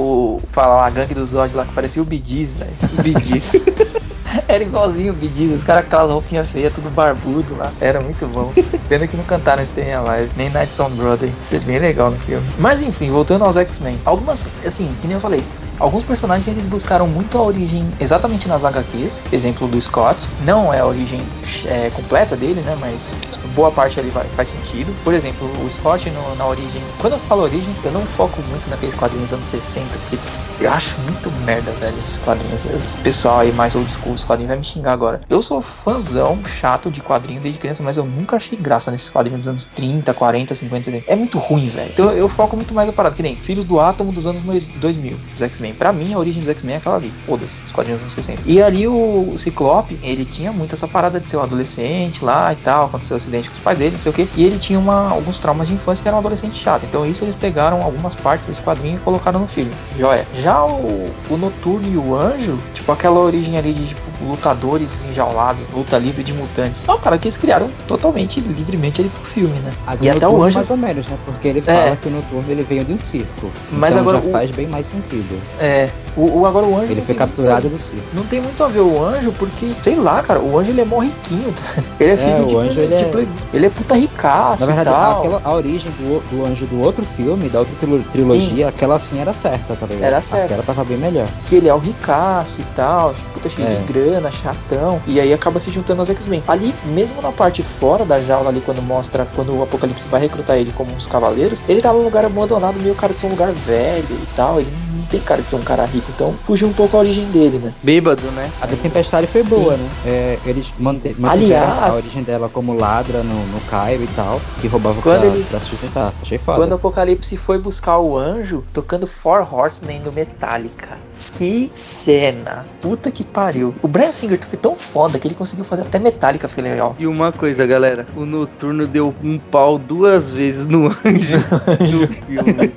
Fala lá, a gangue dos Zod lá que parecia o Bidiz, velho. Bidiz. Era igualzinho o Bidiz, os caras com aquelas roupinhas feias, tudo barbudo lá. Era muito bom. Pena que não cantaram Stay Alive, nem Night Sound Brother. Isso é bem legal no filme. Mas enfim, voltando aos X-Men. Algumas, assim, que nem eu falei, Alguns personagens eles buscaram muito a origem exatamente nas HQs, exemplo do Scott. Não é a origem é, completa dele, né? Mas boa parte ali vai, faz sentido. Por exemplo, o Scott no- na origem. Quando eu falo origem, eu não foco muito naqueles quadrinhos anos 60, porque eu acho muito merda, velho, esses quadrinhos. Pessoal aí mais old school, os quadrinhos vai me xingar agora. Eu sou fãzão chato de quadrinhos desde criança, mas eu nunca achei graça nesses quadrinhos dos anos 30, 40, 50, 60. É muito ruim, velho. Então eu foco muito mais na parada, que nem Filhos do Átomo dos anos 2000, os X-Men. Pra mim, a origem dos X-Men é aquela ali. Foda-se, os quadrinhos dos anos 60. E ali o, o Ciclope, ele tinha muito essa parada de ser um adolescente lá e tal, aconteceu um acidente com os pais dele, não sei o que. E ele tinha uma, alguns traumas de infância que era um adolescente chato. Então isso eles pegaram algumas partes desse quadrinho e colocaram no filme. Joia. Já o, o Noturno e o Anjo, tipo aquela origem ali de tipo, lutadores enjaulados, luta livre de mutantes. Não, cara, que eles criaram totalmente livremente ali pro filme, né? A E até o Anjo- mais ou menos, né? Porque ele É. fala que o Noturno ele veio de um circo. Mas então agora já o- faz bem mais sentido. É. O, o- agora o Anjo. Ele foi capturado muito no Não tem muito a ver o anjo, porque, sei lá, cara, o anjo ele é mó riquinho, tá? Ele é filho o de, anjo, ele é- plebe- ele é puta ricaço Na verdade, aquela, a origem do, do anjo do outro filme, da outra trilo- trilogia, aquela sim era certa, tá ligado? Era certa. Aquela tava bem melhor. que ele é o ricaço e tal, puta cheio É. de grana, chatão, e aí acaba se juntando aos X-Men. Ali, mesmo na parte fora da jaula ali, quando mostra, quando o Apocalipse vai recrutar ele como os cavaleiros, ele tava num lugar abandonado, meio cara de ser um lugar velho e tal, ele não tem cara de ser um cara rico, então fugiu um pouco a origem dele, né? Bêbado, né? A da Tempestade foi boa, né? É, eles mante mantiveram Aliás- a origem dela como ladra no, no Caio e tal, que roubava Quando pra, ele- pra sustentar. Achei foda. Quando o Apocalipse foi buscar o anjo, tocando Four Horsemen do Metallica. Que cena! Puta que pariu. O Brian Singer foi tão foda que ele conseguiu fazer até Metallica, foi legal. E uma coisa, galera, o Noturno deu um pau duas vezes no anjo no filme.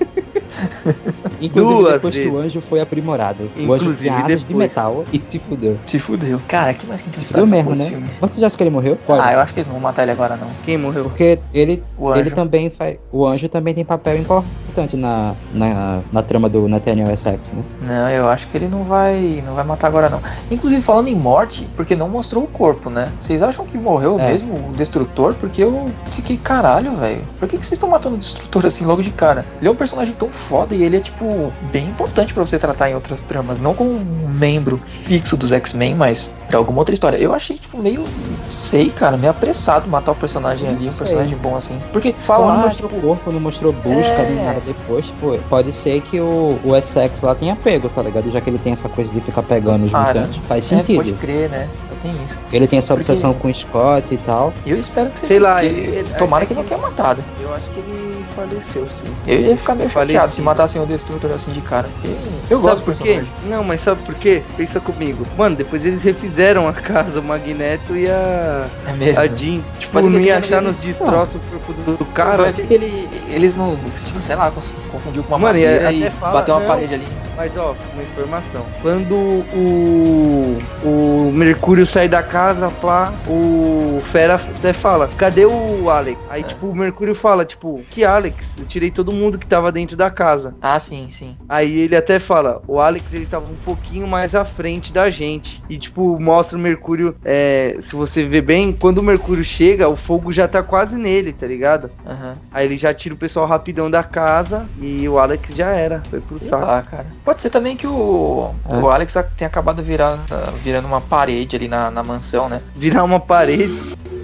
Inclusive, duas depois que o vezes. anjo foi aprimorado. o anjo Inclusive, tinha asas de metal e se fudeu. Se fudeu. Cara, que mais que a gente Se fudeu mesmo, né? filme? Você já acha que ele morreu? Pode. Ah, eu acho que eles não vão matar ele agora, não. Quem morreu? Porque ele, O anjo. ele também faz. O anjo também tem papel importante na, na, na trama do Nathaniel Essex, né? Não, eu acho que ele não vai, não vai matar agora não. Inclusive falando em morte, porque não mostrou o corpo, né? Vocês acham que morreu É. mesmo o destrutor? Porque eu fiquei caralho, velho. Por que, que vocês estão matando o destrutor assim logo de cara? Ele é um personagem tão foda e ele é tipo bem importante pra você tratar em outras tramas, não como um membro fixo dos X-Men, mas pra alguma outra história. Eu achei tipo meio, sei, cara, meio apressado matar o personagem Não ali, um sei. personagem bom assim. Porque Como fala, não ah, mostrou tipo, corpo, não mostrou busca, É. nem nada depois, tipo, pode ser que o, o Essex lá tenha pego, tá ligado? Já que ele tem essa coisa de ficar pegando os Ah, mutantes, faz é, sentido. pode crer, né? Tem isso. Ele tem essa Porque- obsessão com o Scott e tal. Eu espero que seja Sei lá, porque ele- ele- tomara é que não que- tenha matado. Eu acho que ele faleceu, sim. Eu ia ficar meio Falecido. chateado se matassem o Destrutor assim de cara. Porque eu sabe gosto por quê? Não, mas sabe por quê? Pensa comigo. Mano, depois eles refizeram a casa, o Magneto e a, É mesmo. a Jean. Tipo, Mas não ele ia tem- achar nos destroços o corpo do, do Cara, vai ver que ele, eles não, sei lá, confundiu com uma Mano, e madeira e, até fala- bateu uma não. parede ali. Mas ó, uma informação. Quando o, o Mercúrio sai da casa, pá, o Fera até fala, cadê o Alex? Aí, tipo, o Mercúrio fala, tipo, que Alex? Eu tirei todo mundo que tava dentro da casa. Ah, sim, sim. Aí ele até fala, o Alex ele tava um pouquinho mais à frente da gente. E tipo, mostra o Mercúrio, é, se você ver bem, quando o Mercúrio chega, o fogo já tá quase nele, tá ligado? Aham. Aí ele já tira o pessoal rapidão da casa e o Alex já era, foi pro saco. lá, cara. Pode ser também que o, É. o Alex tenha acabado virar, virando uma parede ali na, na mansão, né? Virar uma parede.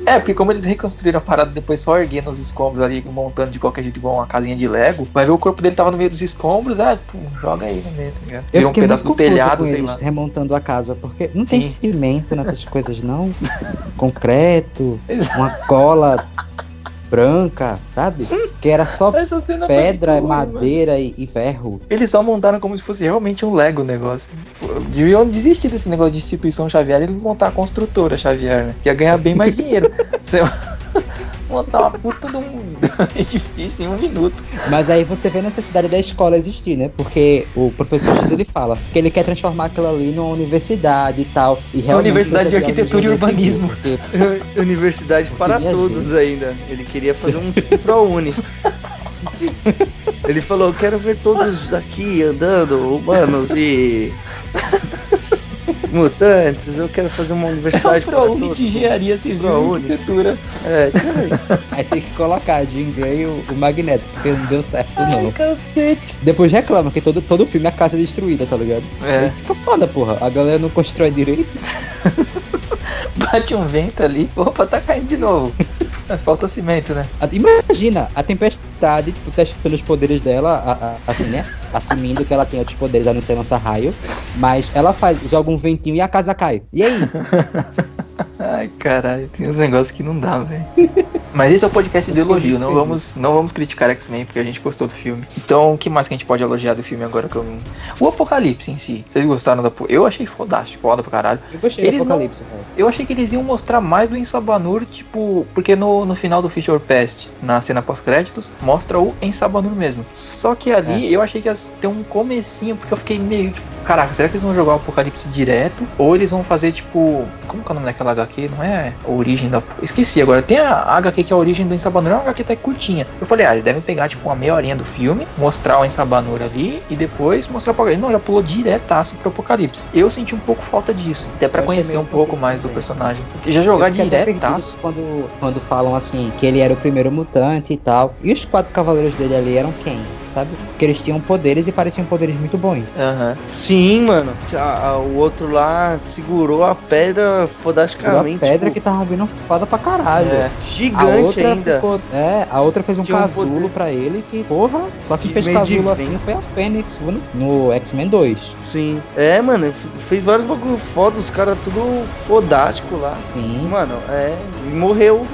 É, porque como eles reconstruíram a parada depois só erguendo os escombros ali, montando de qualquer jeito igual uma casinha de Lego, vai ver o corpo dele tava no meio dos escombros, ah, pô, joga aí no meio, tá ligado? Eu Vira um pedaço do telhado, sei lá. remontando a casa, porque não tem Sim. cimento nessas coisas, não. Concreto, uma cola branca, sabe? Que era só pedra, mano. madeira e, e ferro. Eles só montaram como se fosse realmente um Lego o negócio. Deviam desistir desse negócio de instituição Xavier e montar a construtora Xavier, né? Que ia ganhar bem mais dinheiro. Montar uma puta de um, é difícil em um minuto. Mas aí você vê a necessidade da escola existir, né? Porque o professor X ele fala que ele quer transformar aquilo ali numa universidade e tal. E realmente universidade de arquitetura e urbanismo. porque Universidade para todos ainda. Ele queria fazer um ProUni. Ele falou, quero ver todos aqui andando, humanos e mutantes, eu quero fazer uma É o universidade ProUni todos. de engenharia civil e arquitetura. É, isso aí. Aí tem que colocar Jean Grey e o, o Magneto, porque não deu certo não. cacete. Depois reclama que todo, todo filme a casa é destruída, tá ligado? É. Aí fica foda, porra. A galera não constrói direito. Bate um vento ali, opa, tá caindo de novo. É, Falta cimento, né? Imagina, a tempestade, tu testando os poderes dela, a- a- assim, né? Assumindo que ela tem outros poderes a não ser lançar raio. Mas ela faz, joga um ventinho e a casa cai. E aí? Ai, caralho, tem uns negócios que não dá, velho. Mas esse é o podcast de elogio, não vamos, não vamos criticar X-Men porque a gente gostou do filme. Então, o que mais que a gente pode elogiar do filme agora que eu não... O Apocalipse em si. Vocês gostaram da... Eu achei fodástico, foda pra caralho. Eu gostei Eles do não- Apocalipse, cara. Eu achei que eles iam mostrar mais do Ensabanur, tipo, porque no, no final do Fisher Pest, na cena pós-créditos, mostra o Ensabanur mesmo. Só que ali eu achei que ia ter um comecinho, porque eu fiquei meio tipo, caraca, será que eles vão jogar o Apocalipse direto? Ou eles vão fazer tipo, como que é o nome daquela HQ? Não é a origem da. Esqueci agora. Tem a HQ que é a origem do Ensabanur, é uma HQ até curtinha. Eu falei, ah, eles devem pegar tipo uma meia horinha do filme, mostrar o Ensabanur ali e depois mostrar o Apocalipse. Não, já pulou diretaço pro Apocalipse. Eu senti um pouco falta disso, até pra achei conhecer um pouco mais do personagem. Já jogar diretaço. Quando, quando falam assim, que ele era o primeiro mutante e tal. E os quatro cavaleiros dele ali eram quem? Sabe? Porque eles tinham poderes e pareciam poderes muito bons. Aham. Sim, mano. A- a- o outro lá segurou a pedra Era a fodasticamente. pedra tipo, que tava vindo foda pra caralho. É. A gigante outra ainda. ficou. É, a outra fez um Tinha um casulo poder. pra ele que, porra, só que fez casulo assim foi a Fênix no, no X-Men 2. Sim. É, mano, fez vários bagulho foda, os caras tudo fodástico lá. Sim. Mano, é. E morreu.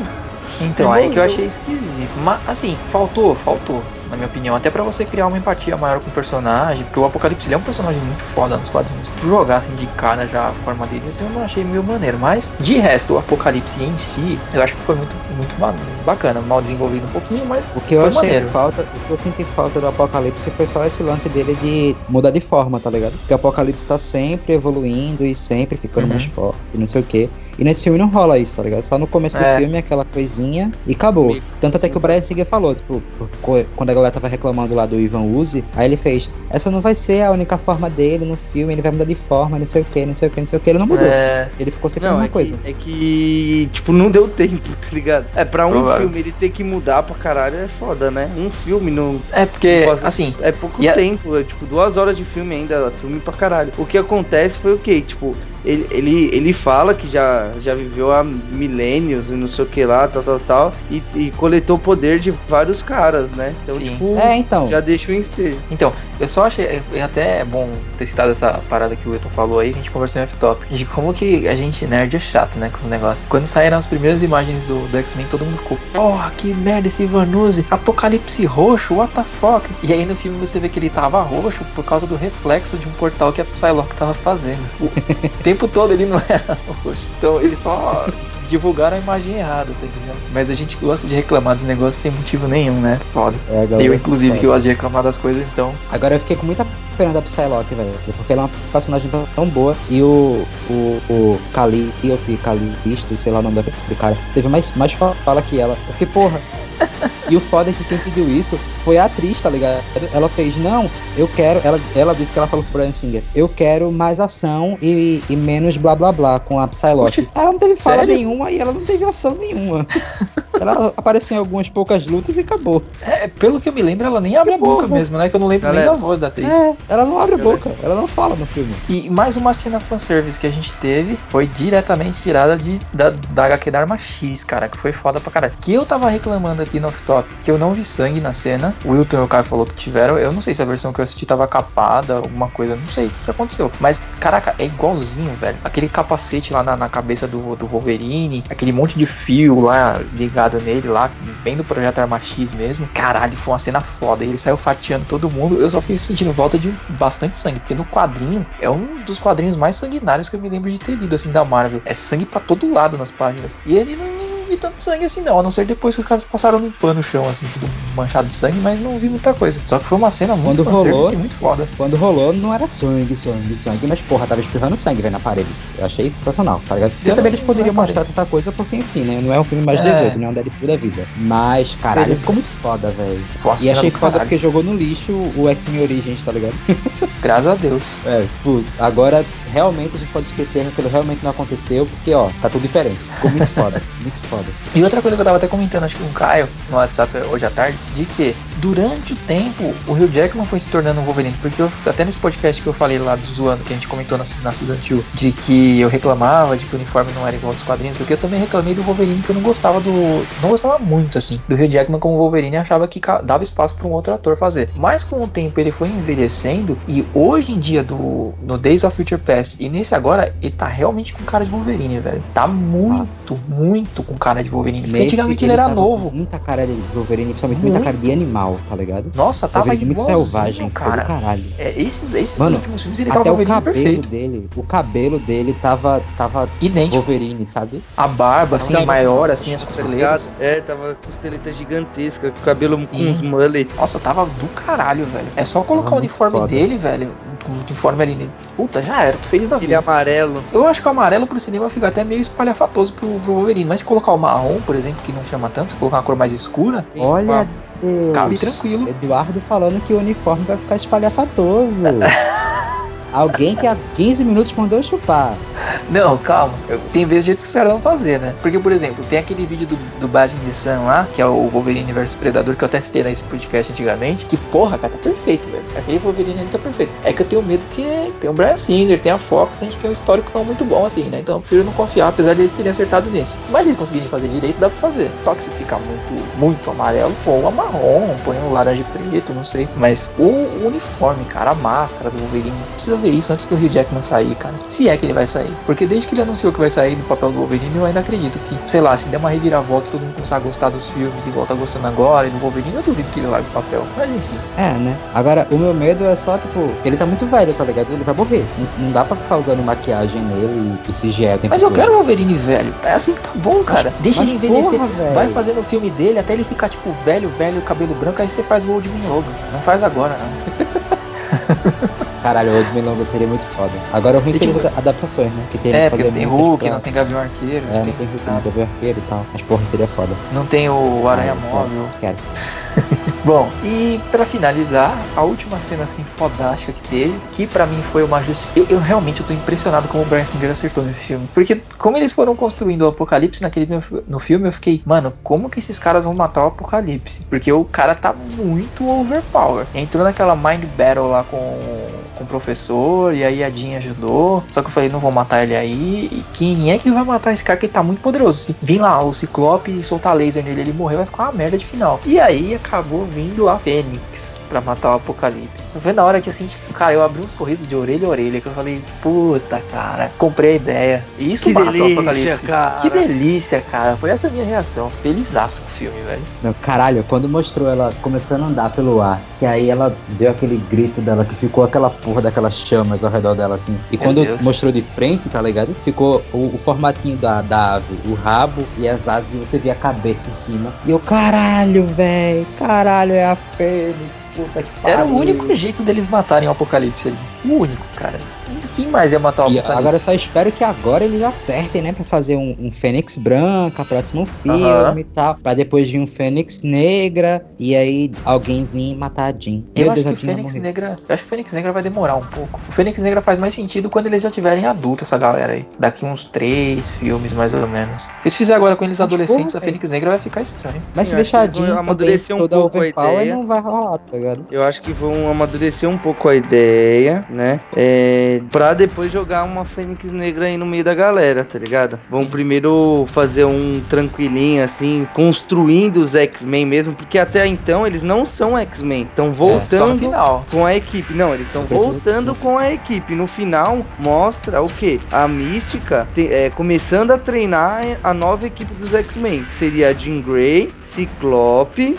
Então, aí que eu achei esquisito. Mas, assim, faltou, faltou. Na minha opinião, até pra você criar uma empatia maior com o personagem, porque o Apocalipse ele é um personagem muito foda nos quadrinhos. Tu jogar assim de cara já a forma dele, assim, eu não achei meio maneiro. Mas, de resto, o Apocalipse em si, eu acho que foi muito, muito ba- bacana. Mal desenvolvido um pouquinho, mas O que eu achei maneiro. falta, o que eu senti falta do Apocalipse foi só esse lance dele de mudar de forma, tá ligado? Porque o Apocalipse tá sempre evoluindo e sempre ficando Uhum. mais forte não sei o quê. E nesse filme não rola isso, tá ligado? Só no começo do É. filme aquela coisinha e acabou. Tanto até que o Brian Singer falou, tipo, quando a galera tava reclamando lá do Ivan Uzi, aí ele fez, essa não vai ser a única forma dele no filme, ele vai mudar de forma, não sei o que, não sei o que, não sei o que, ele não mudou. é, Ele ficou sempre a Não, mesma é coisa. que, é que, tipo, não deu tempo, tá ligado? É, pra um Provável. filme ele ter que mudar pra caralho é foda, né? Um filme não. é porque, Posso- assim, É pouco a- tempo, é tipo duas horas de filme ainda, filme pra caralho. O que acontece foi o quê? Tipo, ele, ele, ele fala que já, já viveu há milênios e não sei o que lá, tal, tal, tal, e, e coletou poder de vários caras, né? Então, Sim. tipo, É, então. já deixa o ensejo. Então, eu só achei é- é até bom ter citado essa parada que o Wilton falou aí, a gente conversou em off-top, de como que a gente nerd é chato, né, com os negócios. Quando saíram as primeiras imagens do, do X-Men, todo mundo ficou, porra, que merda esse Vanuzi, apocalipse roxo, what the fuck? E aí no filme você vê que ele tava roxo por causa do reflexo de um portal que a Psylocke tava fazendo. O tempo todo ele não era roxo. Então, eles só divulgaram a imagem errada, tá ligado? Mas a gente gosta de reclamar dos negócios sem motivo nenhum, né? Foda. É, galera Eu, inclusive, fala. que gosto de reclamar das coisas, então... Agora eu fiquei com muita pena da Psylocke, velho. Porque ela é uma personagem tão, tão boa. E o. O. O Calliope, Calisto, sei lá o nome daquele cara, teve mais, mais fala que ela. Porque, porra. E o foda é que quem pediu isso foi a atriz, tá ligado? Ela fez, não, eu quero. Ela, ela disse que ela falou pro Brian Singer, eu quero mais ação e, e menos blá blá blá com a Psylocke. Ela não teve fala Sério? nenhuma e ela não teve ação nenhuma. ela apareceu em algumas poucas lutas e acabou. É, pelo que eu me lembro, ela nem abre a boca mesmo, né? Que eu não lembro Galera. nem da voz da atriz. É, ela não abre a boca, ela não fala no filme. E mais uma cena fanservice que a gente teve foi diretamente tirada de, da, da HQ da Arma X, cara, que foi foda pra caralho. Que eu tava reclamando aqui no off-top que eu não vi sangue na cena. O Wilton e o Caio falou que tiveram. Eu não sei se a versão que eu assisti tava capada, alguma coisa, não sei o que, que aconteceu. Mas, caraca, é igualzinho, velho. Aquele capacete lá na, na cabeça do, do Wolverine, aquele monte de fio lá ligado nele lá, bem do projeto Arma X mesmo. Caralho, foi uma cena foda. Ele saiu fatiando todo mundo. Eu só fiquei sentindo volta de bastante sangue, porque no quadrinho é um dos quadrinhos mais sanguinários que eu me lembro de ter lido, assim, da Marvel. É sangue pra todo lado nas páginas. E ele não vi tanto sangue assim, não. A não ser depois que os caras passaram limpando o chão, assim, tudo manchado de sangue, mas não vi muita coisa. Só que foi uma cena muito Quando rolou- fanservice, muito foda. Quando rolou, não era sangue, sangue, sangue, mas porra, tava espirrando sangue, velho, na parede. Eu achei sensacional, tá ligado? Também eles poderiam reparei. mostrar tanta coisa, porque enfim, né? Não é um filme mais É. 18, não é um Deadpool da vida. Mas, caralho, Beleza. ficou muito foda, velho. E achei foda porque jogou no lixo o X-Men Origins, tá ligado? Graças a Deus. É, tipo, agora realmente a gente pode esquecer que aquilo realmente não aconteceu, porque ó, tá tudo diferente. Ficou muito foda, muito foda. E outra coisa que eu tava até comentando, acho que com o Caio, no WhatsApp hoje à tarde, de que durante o tempo o Hugh Jackman foi se tornando um Wolverine. Porque eu- até nesse podcast que eu falei lá do zoando, que a gente comentou na, na Season 2, de que eu reclamava de que o uniforme não era igual dos quadrinhos, o que eu também reclamei do Wolverine, que eu não gostava do. Não gostava muito, assim, do Hugh Jackman como Wolverine achava que dava espaço pra um outro ator fazer. Mas com o tempo ele foi envelhecendo e hoje em dia do no Days of Future Past e nesse agora, ele tá realmente com cara de Wolverine, velho. Tá muito, muito com cara de Wolverine. Porque Nesse, antigamente ele, era tava novo. Muita cara de Wolverine, principalmente muita cara de animal, tá ligado? Nossa, tava Wolverine muito selvagem, do cara. caralho. É, esse, esse Mano, últimos filmes ele tava Até o cabelo perfeito. dele, o cabelo dele tava, tava Idêntico. Wolverine, sabe? A barba, assim, Tava- maior, assim, as costeleiras. ligado? É, tava com costeleta gigantesca, com o cabelo com Sim. uns mullet. Nossa, tava do caralho, velho. É só colocar Tava o uniforme foda. dele, velho. O uniforme ali dele. Puta, já era, tu feliz da vida. amarelo. Eu acho que o amarelo pro cinema fica até meio espalhafatoso pro, pro Wolverine. Mas se colocar o marrom, por exemplo, que não chama tanto, se colocar uma cor mais escura, Olha, Deus. cabe tranquilo. Eduardo falando que o uniforme vai ficar espalhafatoso. Alguém que há 15 minutos mandou chupar. Não, calma. Eu- tem vezes jeitos que os caras vão fazer, né? Porque, por exemplo, tem aquele vídeo do, do Bad Sun lá, que é o Wolverine vs Predador, que eu testei nesse podcast antigamente. Que, porra, cara, tá perfeito, velho. Aquele Wolverine ali tá perfeito. É que eu tenho medo que tem o Brian Singer, tem a Fox, a gente tem um histórico não muito bom, assim, né? Então eu prefiro não confiar, apesar de eles terem acertado nesse. Mas eles conseguirem fazer direito, dá pra fazer. Só que se ficar muito, muito amarelo, põe um marrom, põe um laranja preto, não sei. Mas o uniforme, cara, a máscara do Wolverine, precisa isso antes do Hugh Jackman sair, cara. Se é que ele vai sair. Porque desde que ele anunciou que vai sair do papel do Wolverine, eu ainda acredito que, sei lá, se der uma reviravolta, todo mundo começar a gostar dos filmes igual tá gostando agora e do Wolverine, eu duvido que ele largue o papel. Mas enfim. É, né? Agora, o meu medo é só, tipo, ele tá muito velho, tá ligado? Ele vai morrer. Não, não dá pra ficar usando maquiagem nele e, e CGI o tempo Mas eu quero o Wolverine velho. É assim que tá bom, cara. Deixa mas ele envelhecer. porra. Vai fazendo o filme dele até ele ficar, tipo, velho, velho, cabelo branco, aí você faz o Old Man Logan. Não faz agora, não. Caralho, o Old Logan seria muito foda. Agora o ruim seria tipo, as adaptações, né? Que tem É, que porque fazer não tem Hulk, pra- não tem Gavião Arqueiro, É, não não tem, tem Hulk, não tem arqueiro e tal. Mas porra, seria foda. não tem o Aranha Ah, Móvel. Quero. Bom, e pra finalizar, a última cena assim fodástica que teve, que pra mim foi uma justiça. Eu, eu realmente eu tô impressionado como o Brian Singer acertou nesse filme. Porque como eles foram construindo o Apocalipse naquele no filme, eu fiquei, mano, como que esses caras vão matar o Apocalipse? Porque o cara tá muito overpower. Entrou naquela mind battle lá com, com o professor, e aí a Jean ajudou. Só que eu falei, não vou matar ele aí. E quem é que vai matar esse cara que ele tá muito poderoso? Se vir lá o Ciclope e soltar laser nele, ele morrer, vai ficar uma merda de final. E aí acabou vindo a Fênix pra matar o Apocalipse. Foi na hora que assim, tipo, cara, eu abri um sorriso de orelha a orelha, que eu falei, puta, cara, comprei a ideia. E isso Que mata o delícia, Apocalipse. cara. Que delícia, cara. Foi essa a minha reação. Felizaço com o filme, velho. Não, caralho, quando mostrou ela começando a andar pelo ar, que aí ela deu aquele grito dela, que ficou aquela porra daquelas chamas ao redor dela, assim. E Meu quando Deus. mostrou de frente, tá ligado? Ficou o, o formatinho da, da ave, o rabo e as asas, e você via a cabeça em cima. E eu, caralho, velho, caralho, é a Fênix, puta que Era o pariu. único jeito deles matarem o Apocalipse ali. O único, cara. Quem mais ia matar o E Apocalipse? agora eu só espero que agora eles acertem, né? Pra fazer um, um Fênix branca, próximo filme Aham. e tal. Pra depois vir um Fênix negra e aí alguém vir matar a Jean. Eu Meu acho Deus, que o Fênix. Negra. Eu acho que o Fênix Negra vai demorar um pouco. O Fênix Negra faz mais sentido quando eles já tiverem adultos, essa galera aí. Daqui uns três filmes, mais ou menos. E se fizer agora com eles adolescentes, porra, a Fênix Negra vai ficar estranho. Mas se deixar a Jean amadurecer um toda pouco a ideia. não vai rolar, tá ligado? Eu acho que vão amadurecer um pouco a ideia, né? É, pra depois jogar uma Fênix Negra aí no meio da galera, tá ligado? Vão primeiro fazer um tranquilinho, assim, construindo os X-Men mesmo, porque até então eles não são X-Men. Estão no voltando final. com a equipe. Não, eles estão voltando com a equipe. No final, mostra o que? A Mística te- é, começando a treinar a nova equipe dos X-Men, que seria a Jean Grey, Ciclope,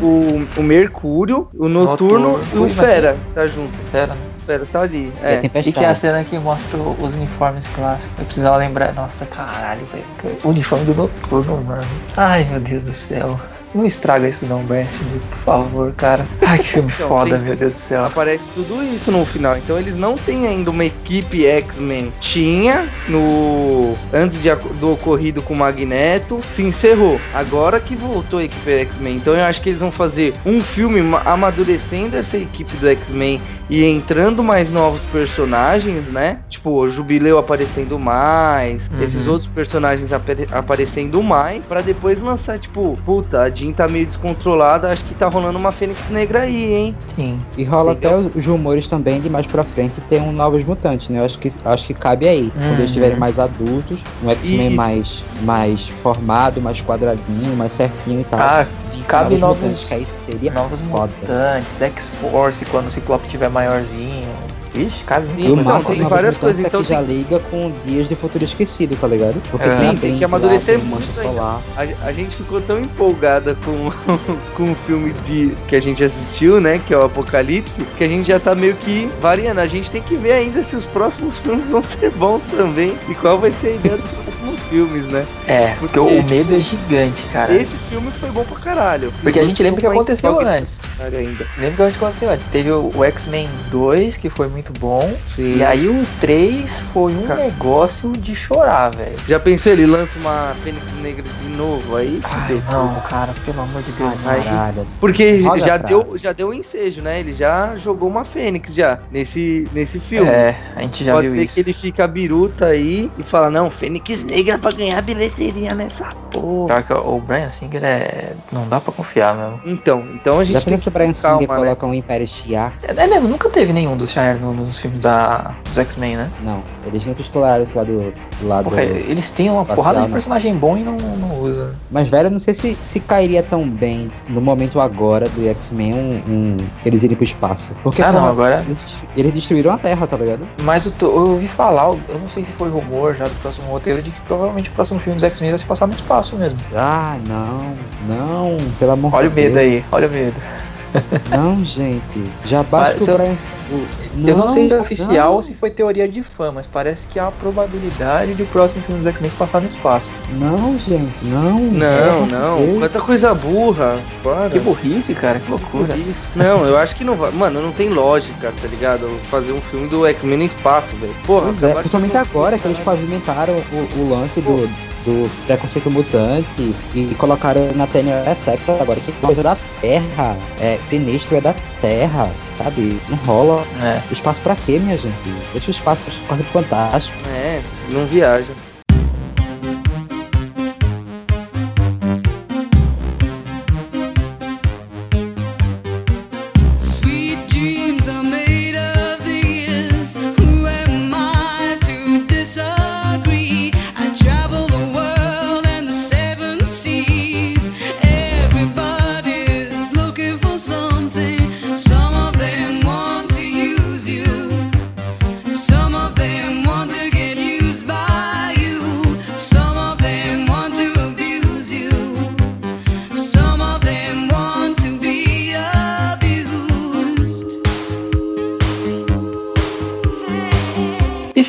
o, o Mercúrio, o Noturno, Noturno. e o Fera, tá junto. Pera. Fera tá ali. E É. E que é a cena que mostra os uniformes clássicos. Eu precisava lembrar. Nossa, caralho, velho. Uniforme do noturno, mano. Ai, meu Deus do céu. Não estraga isso não, Brance, por favor, cara. Ai, que filme Então, foda, tem- meu Deus do céu. Aparece tudo isso no final. Então eles não têm ainda uma equipe X-Men. Tinha no. Antes de, do ocorrido com o Magneto, se encerrou. Agora que voltou a equipe X-Men. Então eu acho que eles vão fazer um filme ma- amadurecendo essa equipe do X-Men e entrando mais novos personagens, né? Tipo, o Jubileu aparecendo mais, Uhum. esses outros personagens apare- aparecendo mais, pra depois lançar, tipo, puta, a Jean tá meio descontrolada, acho que tá rolando uma Fênix Negra aí, hein? Sim. E rola Entendeu? até os rumores também de mais pra frente ter um Novos Mutantes, né? Eu acho que, acho que cabe aí. Quando eles Uhum. estiverem mais adultos, um X-Men E- mais, mais formado, mais quadradinho, mais certinho e tal. Ah, cabe novos. que aí seria Novos foda. mutantes, X-Force quando o Ciclope tiver maiorzinho. Vixe, cabe muito Sim, E o então, massa tem várias coisas, então que já liga com Dias de Futuro Esquecido, tá ligado? Porque É. tem Sim, tem que lá, amadurecer tem o Mancha muito. Solar. A, a gente ficou tão empolgada com, com o filme de, que a gente assistiu, né? Que é o Apocalipse, que a gente já tá meio que variando. A gente tem que ver ainda se os próximos filmes vão ser bons também e qual vai ser a ideia dos próximos filmes, né? É, porque o Porque, medo é gigante, cara. Esse filme foi bom pra caralho. Porque a gente lembra o que aconteceu antes. Ainda. Lembra o que aconteceu antes? Teve o, o X-Men 2, que foi muito bom. Sim. E aí o 3 foi um Cara. negócio de chorar, velho. Já pensou ele lança uma Fênix Negra de novo aí? Ai, não, cara, pelo amor de Deus. Ai. Caralho. Porque Roda já pra- deu, já deu o ensejo, né? Ele já jogou uma Fênix já nesse, nesse filme. É, a gente já Pode viu ser isso. que ele fica biruta aí e fala, não, Fênix Negra pra ganhar bilheteria nessa porra. Pior que o Brian Singer é. Não dá pra confiar mesmo. Então, então a gente Já tem pensou se o Brian calma, Singer né? coloca um Império Shiar? É, é mesmo, nunca teve nenhum dos Shire no- nos filmes da, dos X-Men, né? Não, eles nunca exploraram esse lado, lado Porra, eles têm uma Espacial, porrada de né? personagem bom e não, não usa. Mas, velho, eu não sei se, se cairia tão bem no momento agora do X-Men um, um- eles irem pro espaço. Porque, ah, não, porra, agora. eles, eles destruíram a Terra, tá ligado? Mas eu, tô- eu ouvi falar, eu não sei se foi rumor já do próximo roteiro, de que provavelmente o próximo filme dos X-Men vai se passar no espaço mesmo. Ah, não, não, pelo amor Olha o de medo Deus. aí, olha o medo. Não, gente. Já basta que o eu- Brian. o- eu não sei se é não. oficial ou se foi teoria de fã, mas parece que há a probabilidade de o próximo filme dos X-Men se passar no espaço. Não, gente, não. Não, de não. Deus. Quanta coisa burra. Para. Que burrice, cara, que loucura. Isso. Não, eu acho que não vai. Mano, não tem lógica, tá ligado? Fazer um filme do X-Men no espaço, velho. Porra, Pois é, principalmente agora que eles pavimentaram o, o lance do, do preconceito mutante e colocaram na TNA Sex agora, que coisa da Terra, é, sinistro é da Terra, sabe? Não rola. É. Espaço pra quê, minha gente? Deixa o espaço pros quartos fantásticos. É, não viaja.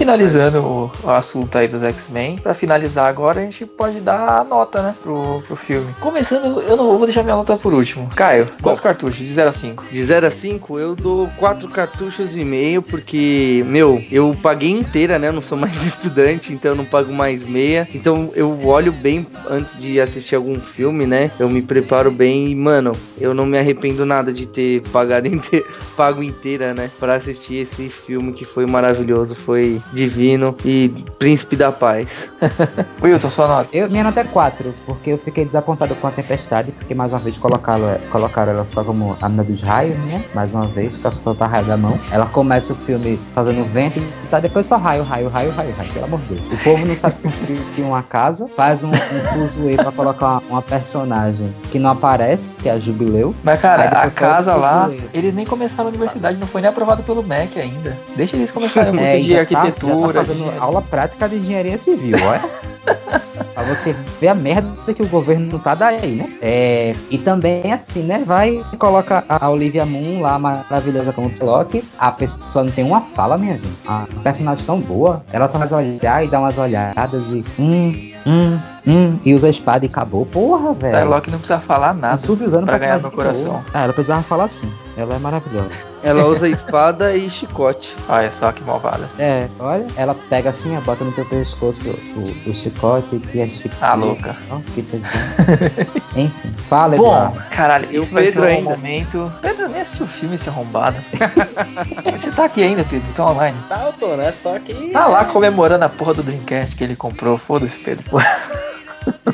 Finalizando o, o assunto aí dos X-Men, pra finalizar agora, a gente pode dar a nota, né, pro, pro filme. Começando, eu não vou deixar minha nota por último. Caio, quantos cartuchos? De 0 a 5. De 0 a 5, eu dou 4 cartuchos e meio, porque, meu, eu paguei inteira, né? Eu não sou mais estudante, então eu não pago mais meia. Então eu olho bem antes de assistir algum filme, né? Eu me preparo bem e, mano, eu não me arrependo nada de ter pagado inte pago inteira, né? Pra assistir esse filme que foi maravilhoso, foi divino e príncipe da paz. Wilton, sua nota. Eu, minha nota é 4, porque eu fiquei desapontado com a Tempestade, porque mais uma vez colocaram, colocaram ela só como a menina dos raios, né? Mais uma vez, pra soltar raio da mão. Ela começa o filme fazendo vento e tá depois só raio, raio, raio, raio, raio, pelo amor de Deus. O povo não sabe construir uma casa, faz um, um fuzuê pra colocar uma, uma personagem que não aparece, que é a Jubileu. Mas, cara, a casa lá, eles nem começaram a universidade, não foi nem aprovado pelo MEC ainda. Deixa eles começarem o curso É, de já tá- arquitetura. já tá fazendo aula prática de engenharia civil, olha. Pra você ver a merda que o governo tá daí, né? É, e também, assim, né? Vai e coloca a Olivia Moon lá, maravilhosa como Psylocke. A pessoa não tem uma fala, minha gente. A personagem tão boa. Ela só faz olhar e dá umas olhadas e. Hum, hum, hum. E usa a espada e acabou. Porra, velho. Psylocke não precisa falar nada Subusando pra ganhar de coração. boa. Ah, ela precisava falar assim. Ela é maravilhosa. Ela usa espada e chicote. Olha só que malvada. É, olha, ela pega assim, bota no teu pescoço o, o chicote e asfixia. Ah, louca. Ó, que tá. Enfim, fala, Bom, Eduardo. caralho, E o isso vai ser Pedro um ainda. momento. Pedro nem assistiu o filme, esse arrombado. Você tá aqui ainda, Pedro, tá online. Tá, eu tô, né? Só que. Tá lá comemorando a porra do Dreamcast que ele comprou. Foda-se, Pedro.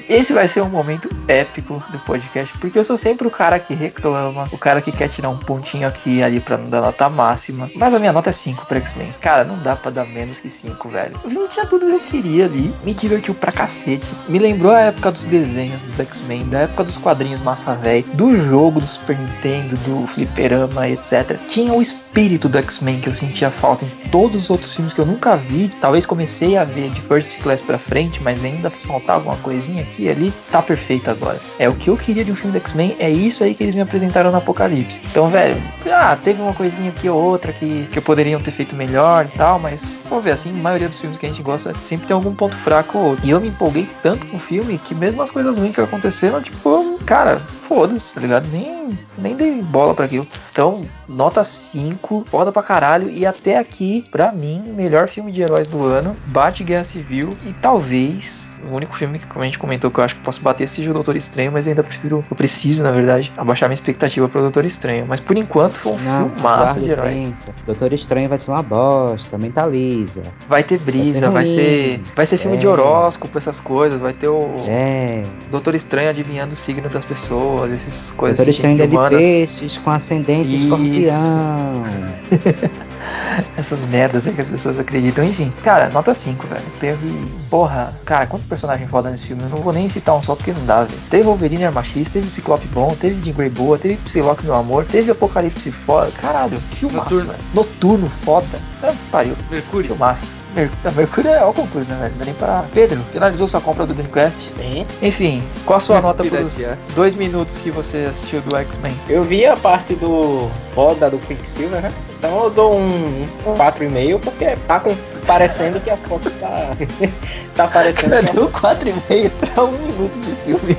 Esse vai ser um momento épico do podcast, porque eu sou sempre o cara que reclama, o cara que quer tirar um pontinho aqui e ali pra não dar nota máxima. Mas a minha nota é 5 pra X-Men. Cara, não dá pra dar menos que 5, velho. O tinha tudo que eu queria ali, me divertiu pra cacete. Me lembrou a época dos desenhos dos X-Men, da época dos quadrinhos massa velho, do jogo do Super Nintendo, do fliperama, etc. Tinha o espírito do X-Men que eu sentia falta em todos os outros filmes que eu nunca vi. Talvez comecei a ver de First Class pra frente, mas ainda faltava uma coisinha aqui ali. Tá perfeito agora. É o que eu queria de um filme do X-Men, é isso aí que eles me apresentaram no Apocalipse. Então, velho, ah, teve uma coisinha aqui ou outra que, que poderiam ter feito melhor e tal, mas vamos ver assim, a maioria dos filmes que a gente gosta sempre tem algum ponto fraco ou outro. E eu me empolguei tanto com o filme que mesmo as coisas ruins que aconteceram, tipo, cara, foda-se, tá ligado? Nem, nem dei bola pra aquilo. Então, nota 5, foda pra caralho. E até aqui, pra mim, melhor filme de heróis do ano. Bate Guerra Civil. E talvez. O único filme que a gente comentou que eu acho que posso bater seja o Doutor Estranho, mas ainda prefiro, eu preciso, na verdade, abaixar minha expectativa pro Doutor Estranho. Mas por enquanto foi um Não, filmaço guarda de heróis. pensa. Doutor Estranho vai ser uma bosta, mentaliza. Vai ter brisa, vai ruim. ser. Vai ser filme de É. horóscopo, essas coisas. Vai ter o É. Doutor Estranho adivinhando o signo das pessoas, essas coisas Doutor assim, Estranho é de peixes com ascendente Isso. escorpião. Essas merdas aí que as pessoas acreditam. Enfim, cara, nota 5, velho. Teve. Porra, cara, quanto personagem foda nesse filme? Eu não vou nem citar um só porque não dá, velho. Teve Wolverine X, teve Ciclope bom, teve Jean Grey boa, teve Psylocke meu amor, teve Apocalipse foda. Caralho, filmaço, Noturno. velho. Noturno foda. É, pariu. Mercúrio. Filmaço. A Mercúrio é ó concurso, né, velho? Não dá nem pra. Pedro, finalizou sua compra do Dreamcast? Sim. Enfim, qual a sua nota pelos dois minutos que você assistiu do X-Men? Eu vi a parte do roda do Quicksilver, né? Então eu dou um, um 4,5 porque tá com, parecendo que a Fox tá. tá parecendo que a Deu 4,5 pra um minuto de filme.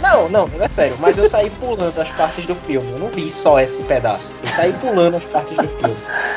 Não, não, não é sério. Mas eu saí pulando as partes do filme. Eu não vi só esse pedaço. Eu saí pulando as partes do filme.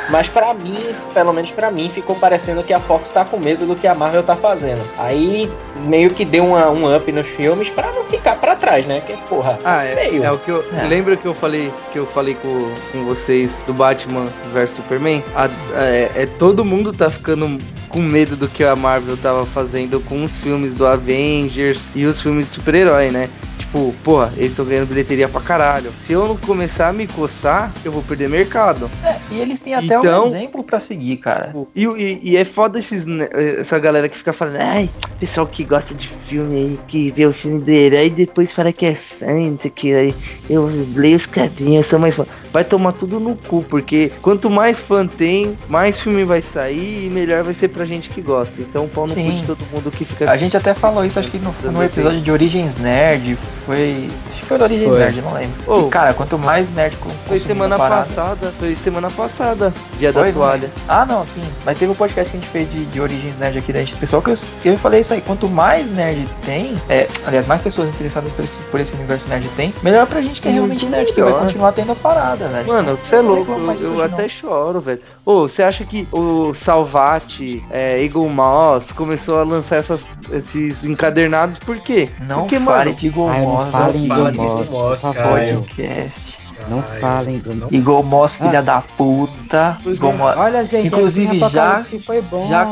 Mas pra mim, pelo menos pra mim, ficou parecendo que a Fox tá com medo do que a Marvel tá fazendo. Aí meio que deu uma- um up nos filmes pra não ficar pra trás, né? Que porra, Ah, é, feio. é o que eu. É. Lembra que eu falei que eu falei com, com vocês do Batman vs Superman? A- é, é, todo mundo tá ficando com medo do que a Marvel tava fazendo com os filmes do Avengers e os filmes de super-herói, né? Tipo, porra, eles estão ganhando bilheteria pra caralho. Se eu não começar a me coçar, eu vou perder mercado. E eles têm até Então- um exemplo pra seguir, cara. E, e- e é foda esses, né, essa galera que fica falando, ai, pessoal que gosta de filme aí, que vê o filme do herói e depois fala que é fã, não sei o que, aí eu leio os quadrinhos, eu sou mais fã. Vai tomar tudo no cu, porque quanto mais fã tem, mais filme vai sair e melhor vai ser pra gente que gosta. Então pau no cu de todo mundo que fica. A gente até falou isso, acho que no, no episódio de Origens Nerd. Foi. Acho que foi do Origens Foi. Nerd, não lembro. Ô. E, cara, quanto mais nerd com Foi semana parada- passada, foi semana passada, dia Foi, da não toalha. Ah, não, sim. Mas teve um podcast que a gente fez de, de Origens Nerd aqui da gente. Pessoal, que eu, que eu falei isso aí. Quanto mais nerd tem, é, aliás, mais pessoas interessadas por esse, por esse universo nerd tem, melhor pra gente que é realmente nerd, que vai continuar tendo a parada, velho. Mano, você é louco, eu, eu até choro, velho. Ô, você acha que o Salvati, é, Eagle Moss começou a lançar essas, esses encadernados por quê? Não Porque, fale mano, de Eagle Ai, não Moss fale fala Eagle Moss, Moss, cara. podcast. Não falem do Eagle Moss, filha Ah. da puta. Eagle Moss. Olha, gente, Inclusive, já- foi bom. Já,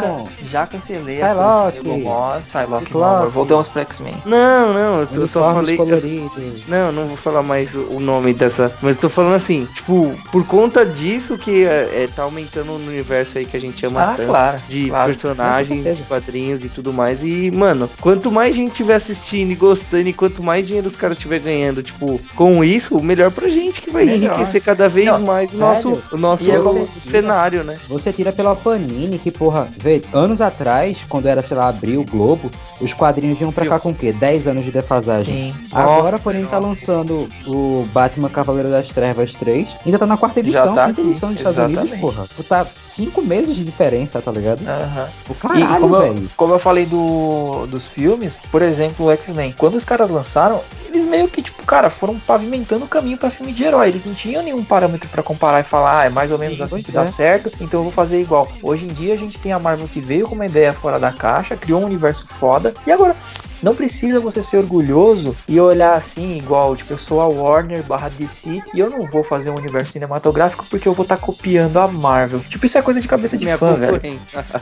já cancelei a produção de Eagle Moss. Psylocke, amor. Voltamos pro X-Men. Não, não, eu, eu só falei. coloridos. não, não vou falar mais o nome dessa. Mas eu tô falando assim, tipo, por conta disso que é, é, tá aumentando o universo aí que a gente ama Ah, tanto. claro. De claro. personagens, de quadrinhos e tudo mais. E, mano, quanto mais gente tiver assistindo e gostando, e quanto mais dinheiro os caras estiver ganhando, tipo, com isso, melhor pra gente, acho que vai Melhor. enriquecer cada vez Não, mais o nosso, o nosso E é cenário, né? Você tira pela Panini, que, porra, vê, anos atrás, quando era, sei lá, Abril, Globo, os quadrinhos vinham pra cá com o quê? 10 anos de defasagem. Sim. Agora, porém, tá lançando o Batman Cavaleiro das Trevas 3. Ainda tá na quarta edição. tá quinta aqui, edição dos Estados Unidos, porra. Tá 5 meses de diferença, tá ligado? Aham. O E caralho, como eu, velho. como eu falei do, dos filmes, por exemplo, o X-Men, quando os caras lançaram, eles meio que, tipo, cara, foram pavimentando o caminho pra filme de herói. Eles não tinham nenhum parâmetro pra comparar e falar, ah, é mais ou menos Sim, assim que dá é. certo, então eu vou fazer igual. Hoje em dia a gente tem a Marvel que veio com uma ideia fora da caixa, criou um universo foda, e agora. Não precisa você ser orgulhoso e olhar assim, igual, tipo, eu sou a Warner barra DC e eu não vou fazer um universo cinematográfico porque eu vou estar copiando a Marvel. Tipo, isso é coisa de cabeça de Minha fã, velho.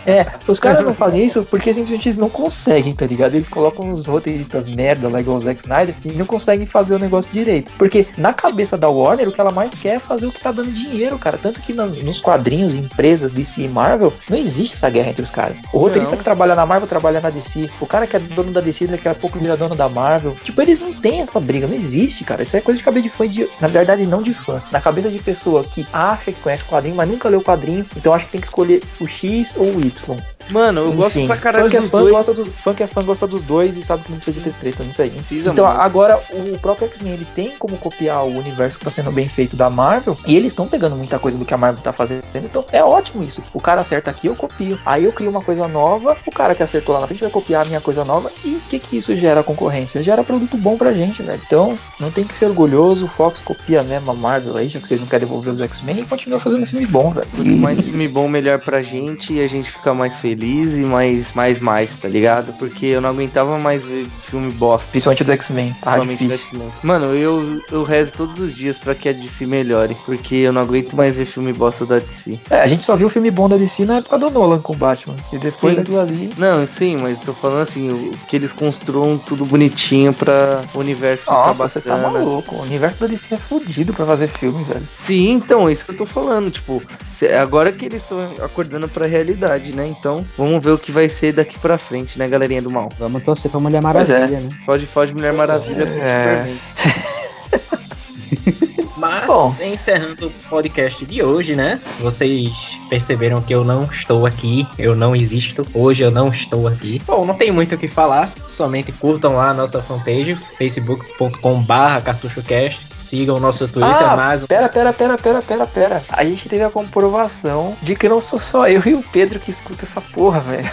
É, os caras não fazem isso porque simplesmente eles não conseguem, tá ligado? Eles colocam uns roteiristas merda lá igual o Zack Snyder e não conseguem fazer o negócio direito. Porque na cabeça da Warner, o que ela mais quer é fazer o que tá dando dinheiro, cara. Tanto que na- nos quadrinhos, empresas DC e Marvel, não existe essa guerra entre os caras. O roteirista Não. que trabalha na Marvel trabalha na DC. O cara que é dono da DC, daqui a pouco vira dono da Marvel. Tipo, eles não têm essa briga, não existe, cara. Isso é coisa de cabeça de fã, de, na verdade, não de fã. Na cabeça de pessoa que acha que conhece quadrinho, mas nunca leu quadrinho, então acha que tem que escolher o X ou o Y. Mano, eu gosto Enfim, pra caralho fã que é fã, dois. gosta dos, fã que é fã gosta dos dois e sabe que não precisa de ter treta nisso aí. Precisa, Então, mano. agora, o próprio X-Men, ele tem como copiar o universo que tá sendo bem feito da Marvel, e eles estão pegando muita coisa do que a Marvel tá fazendo, então é ótimo isso. O cara acerta aqui, eu copio. Aí eu crio uma coisa nova, o cara que acertou lá na frente vai copiar a minha coisa nova, e o que que isso gera concorrência? Gera produto bom pra gente, velho. Então, não tem que ser orgulhoso, o Fox copia mesmo a Marvel aí, já que vocês não querem devolver os X-Men, e continua fazendo filme bom, velho. Quanto mais filme bom, melhor pra gente e a gente fica mais feliz e mais, mais, mais, tá ligado? Porque eu não aguentava mais ver filme bosta. Principalmente os X-Men, difícil. X-Men. Mano, eu, eu rezo todos os dias pra que a DC melhore. Porque eu não aguento mais ver filme bosta da DC. É, a gente só viu o filme bom da DC na época do Nolan com o Batman. E depois Sim. daquilo ali. Não, sim, mas tô falando assim, o- que eles construam tudo bonitinho pra o universo ficar Nossa, você tá maluco. O universo da DC é fodido pra fazer filme, velho. Sim, então, é isso que eu tô falando. Tipo, agora que eles estão acordando pra realidade, né? Então, vamos ver o que vai ser daqui pra frente, né, galerinha do mal? Vamos torcer pra Mulher Pois é. Maravilha, né? Pode, pode Mulher Maravilha É. Mas, Bom. encerrando o podcast de hoje, né? Vocês perceberam que eu não estou aqui, eu não existo. Hoje eu não estou aqui. Bom, não tem muito o que falar, somente curtam lá a nossa fanpage, facebook.com/barra cartuchocast. Sigam o nosso Twitter, Ah, mais um. Pera, pera, pera, pera, pera, pera. A gente teve a comprovação de que não sou só eu e o Pedro que escuta essa porra, velho.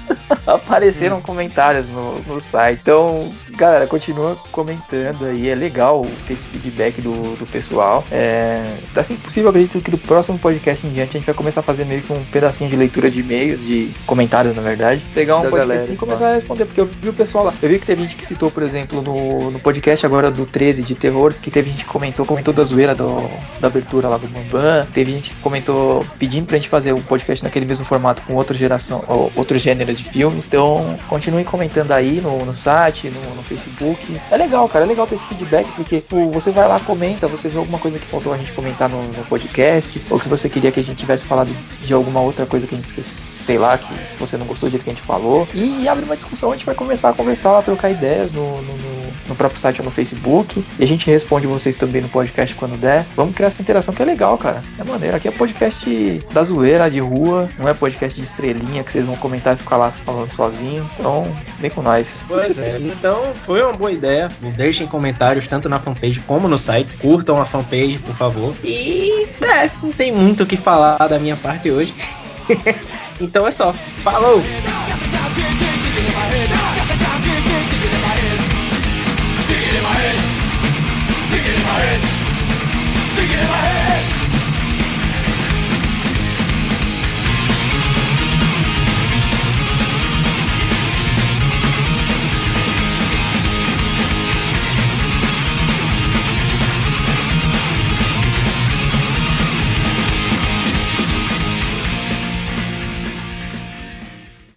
Apareceram comentários no, no site. Então, galera, continua comentando aí. É legal ter esse feedback do, do pessoal. É, assim possível, acredito que do próximo podcast em diante a gente vai começar a fazer meio que um pedacinho de leitura de e-mails, de comentários, na verdade. Pegar um Da podcast galera, assim e começar a responder. Porque eu vi o pessoal lá. Eu vi que teve gente que citou, por exemplo, no, no podcast agora do 13 de terror, que teve gente que comentou, comentou da zoeira do, da abertura lá do Bambam. Teve gente que comentou pedindo pra gente fazer o podcast naquele mesmo formato com outra geração, ou outros gêneros de filmes. Então, continuem comentando aí no, no site, no, no Facebook. É legal, cara, é legal ter esse feedback, porque pô, você vai lá, comenta, você vê alguma coisa que faltou a gente comentar no, no podcast, ou que você queria que a gente tivesse falado de alguma outra coisa que a gente esqueceu, sei lá, que você não gostou do jeito que a gente falou. E, abre uma discussão, a gente vai começar a conversar lá, trocar ideias no, no- no próprio site ou no Facebook. E a gente responde vocês também no podcast quando der. Vamos criar essa interação que é legal, cara. É maneiro. Aqui é podcast da zoeira, de rua, não é podcast de estrelinha que vocês vão comentar e ficar lá falando sozinho. Então, vem com nós. Pois é, então foi uma boa ideia. Deixem comentários tanto na fanpage como no site. Curtam a fanpage, por favor. E é, não tem muito o que falar da minha parte hoje. então é só. Falou! Thinking in my head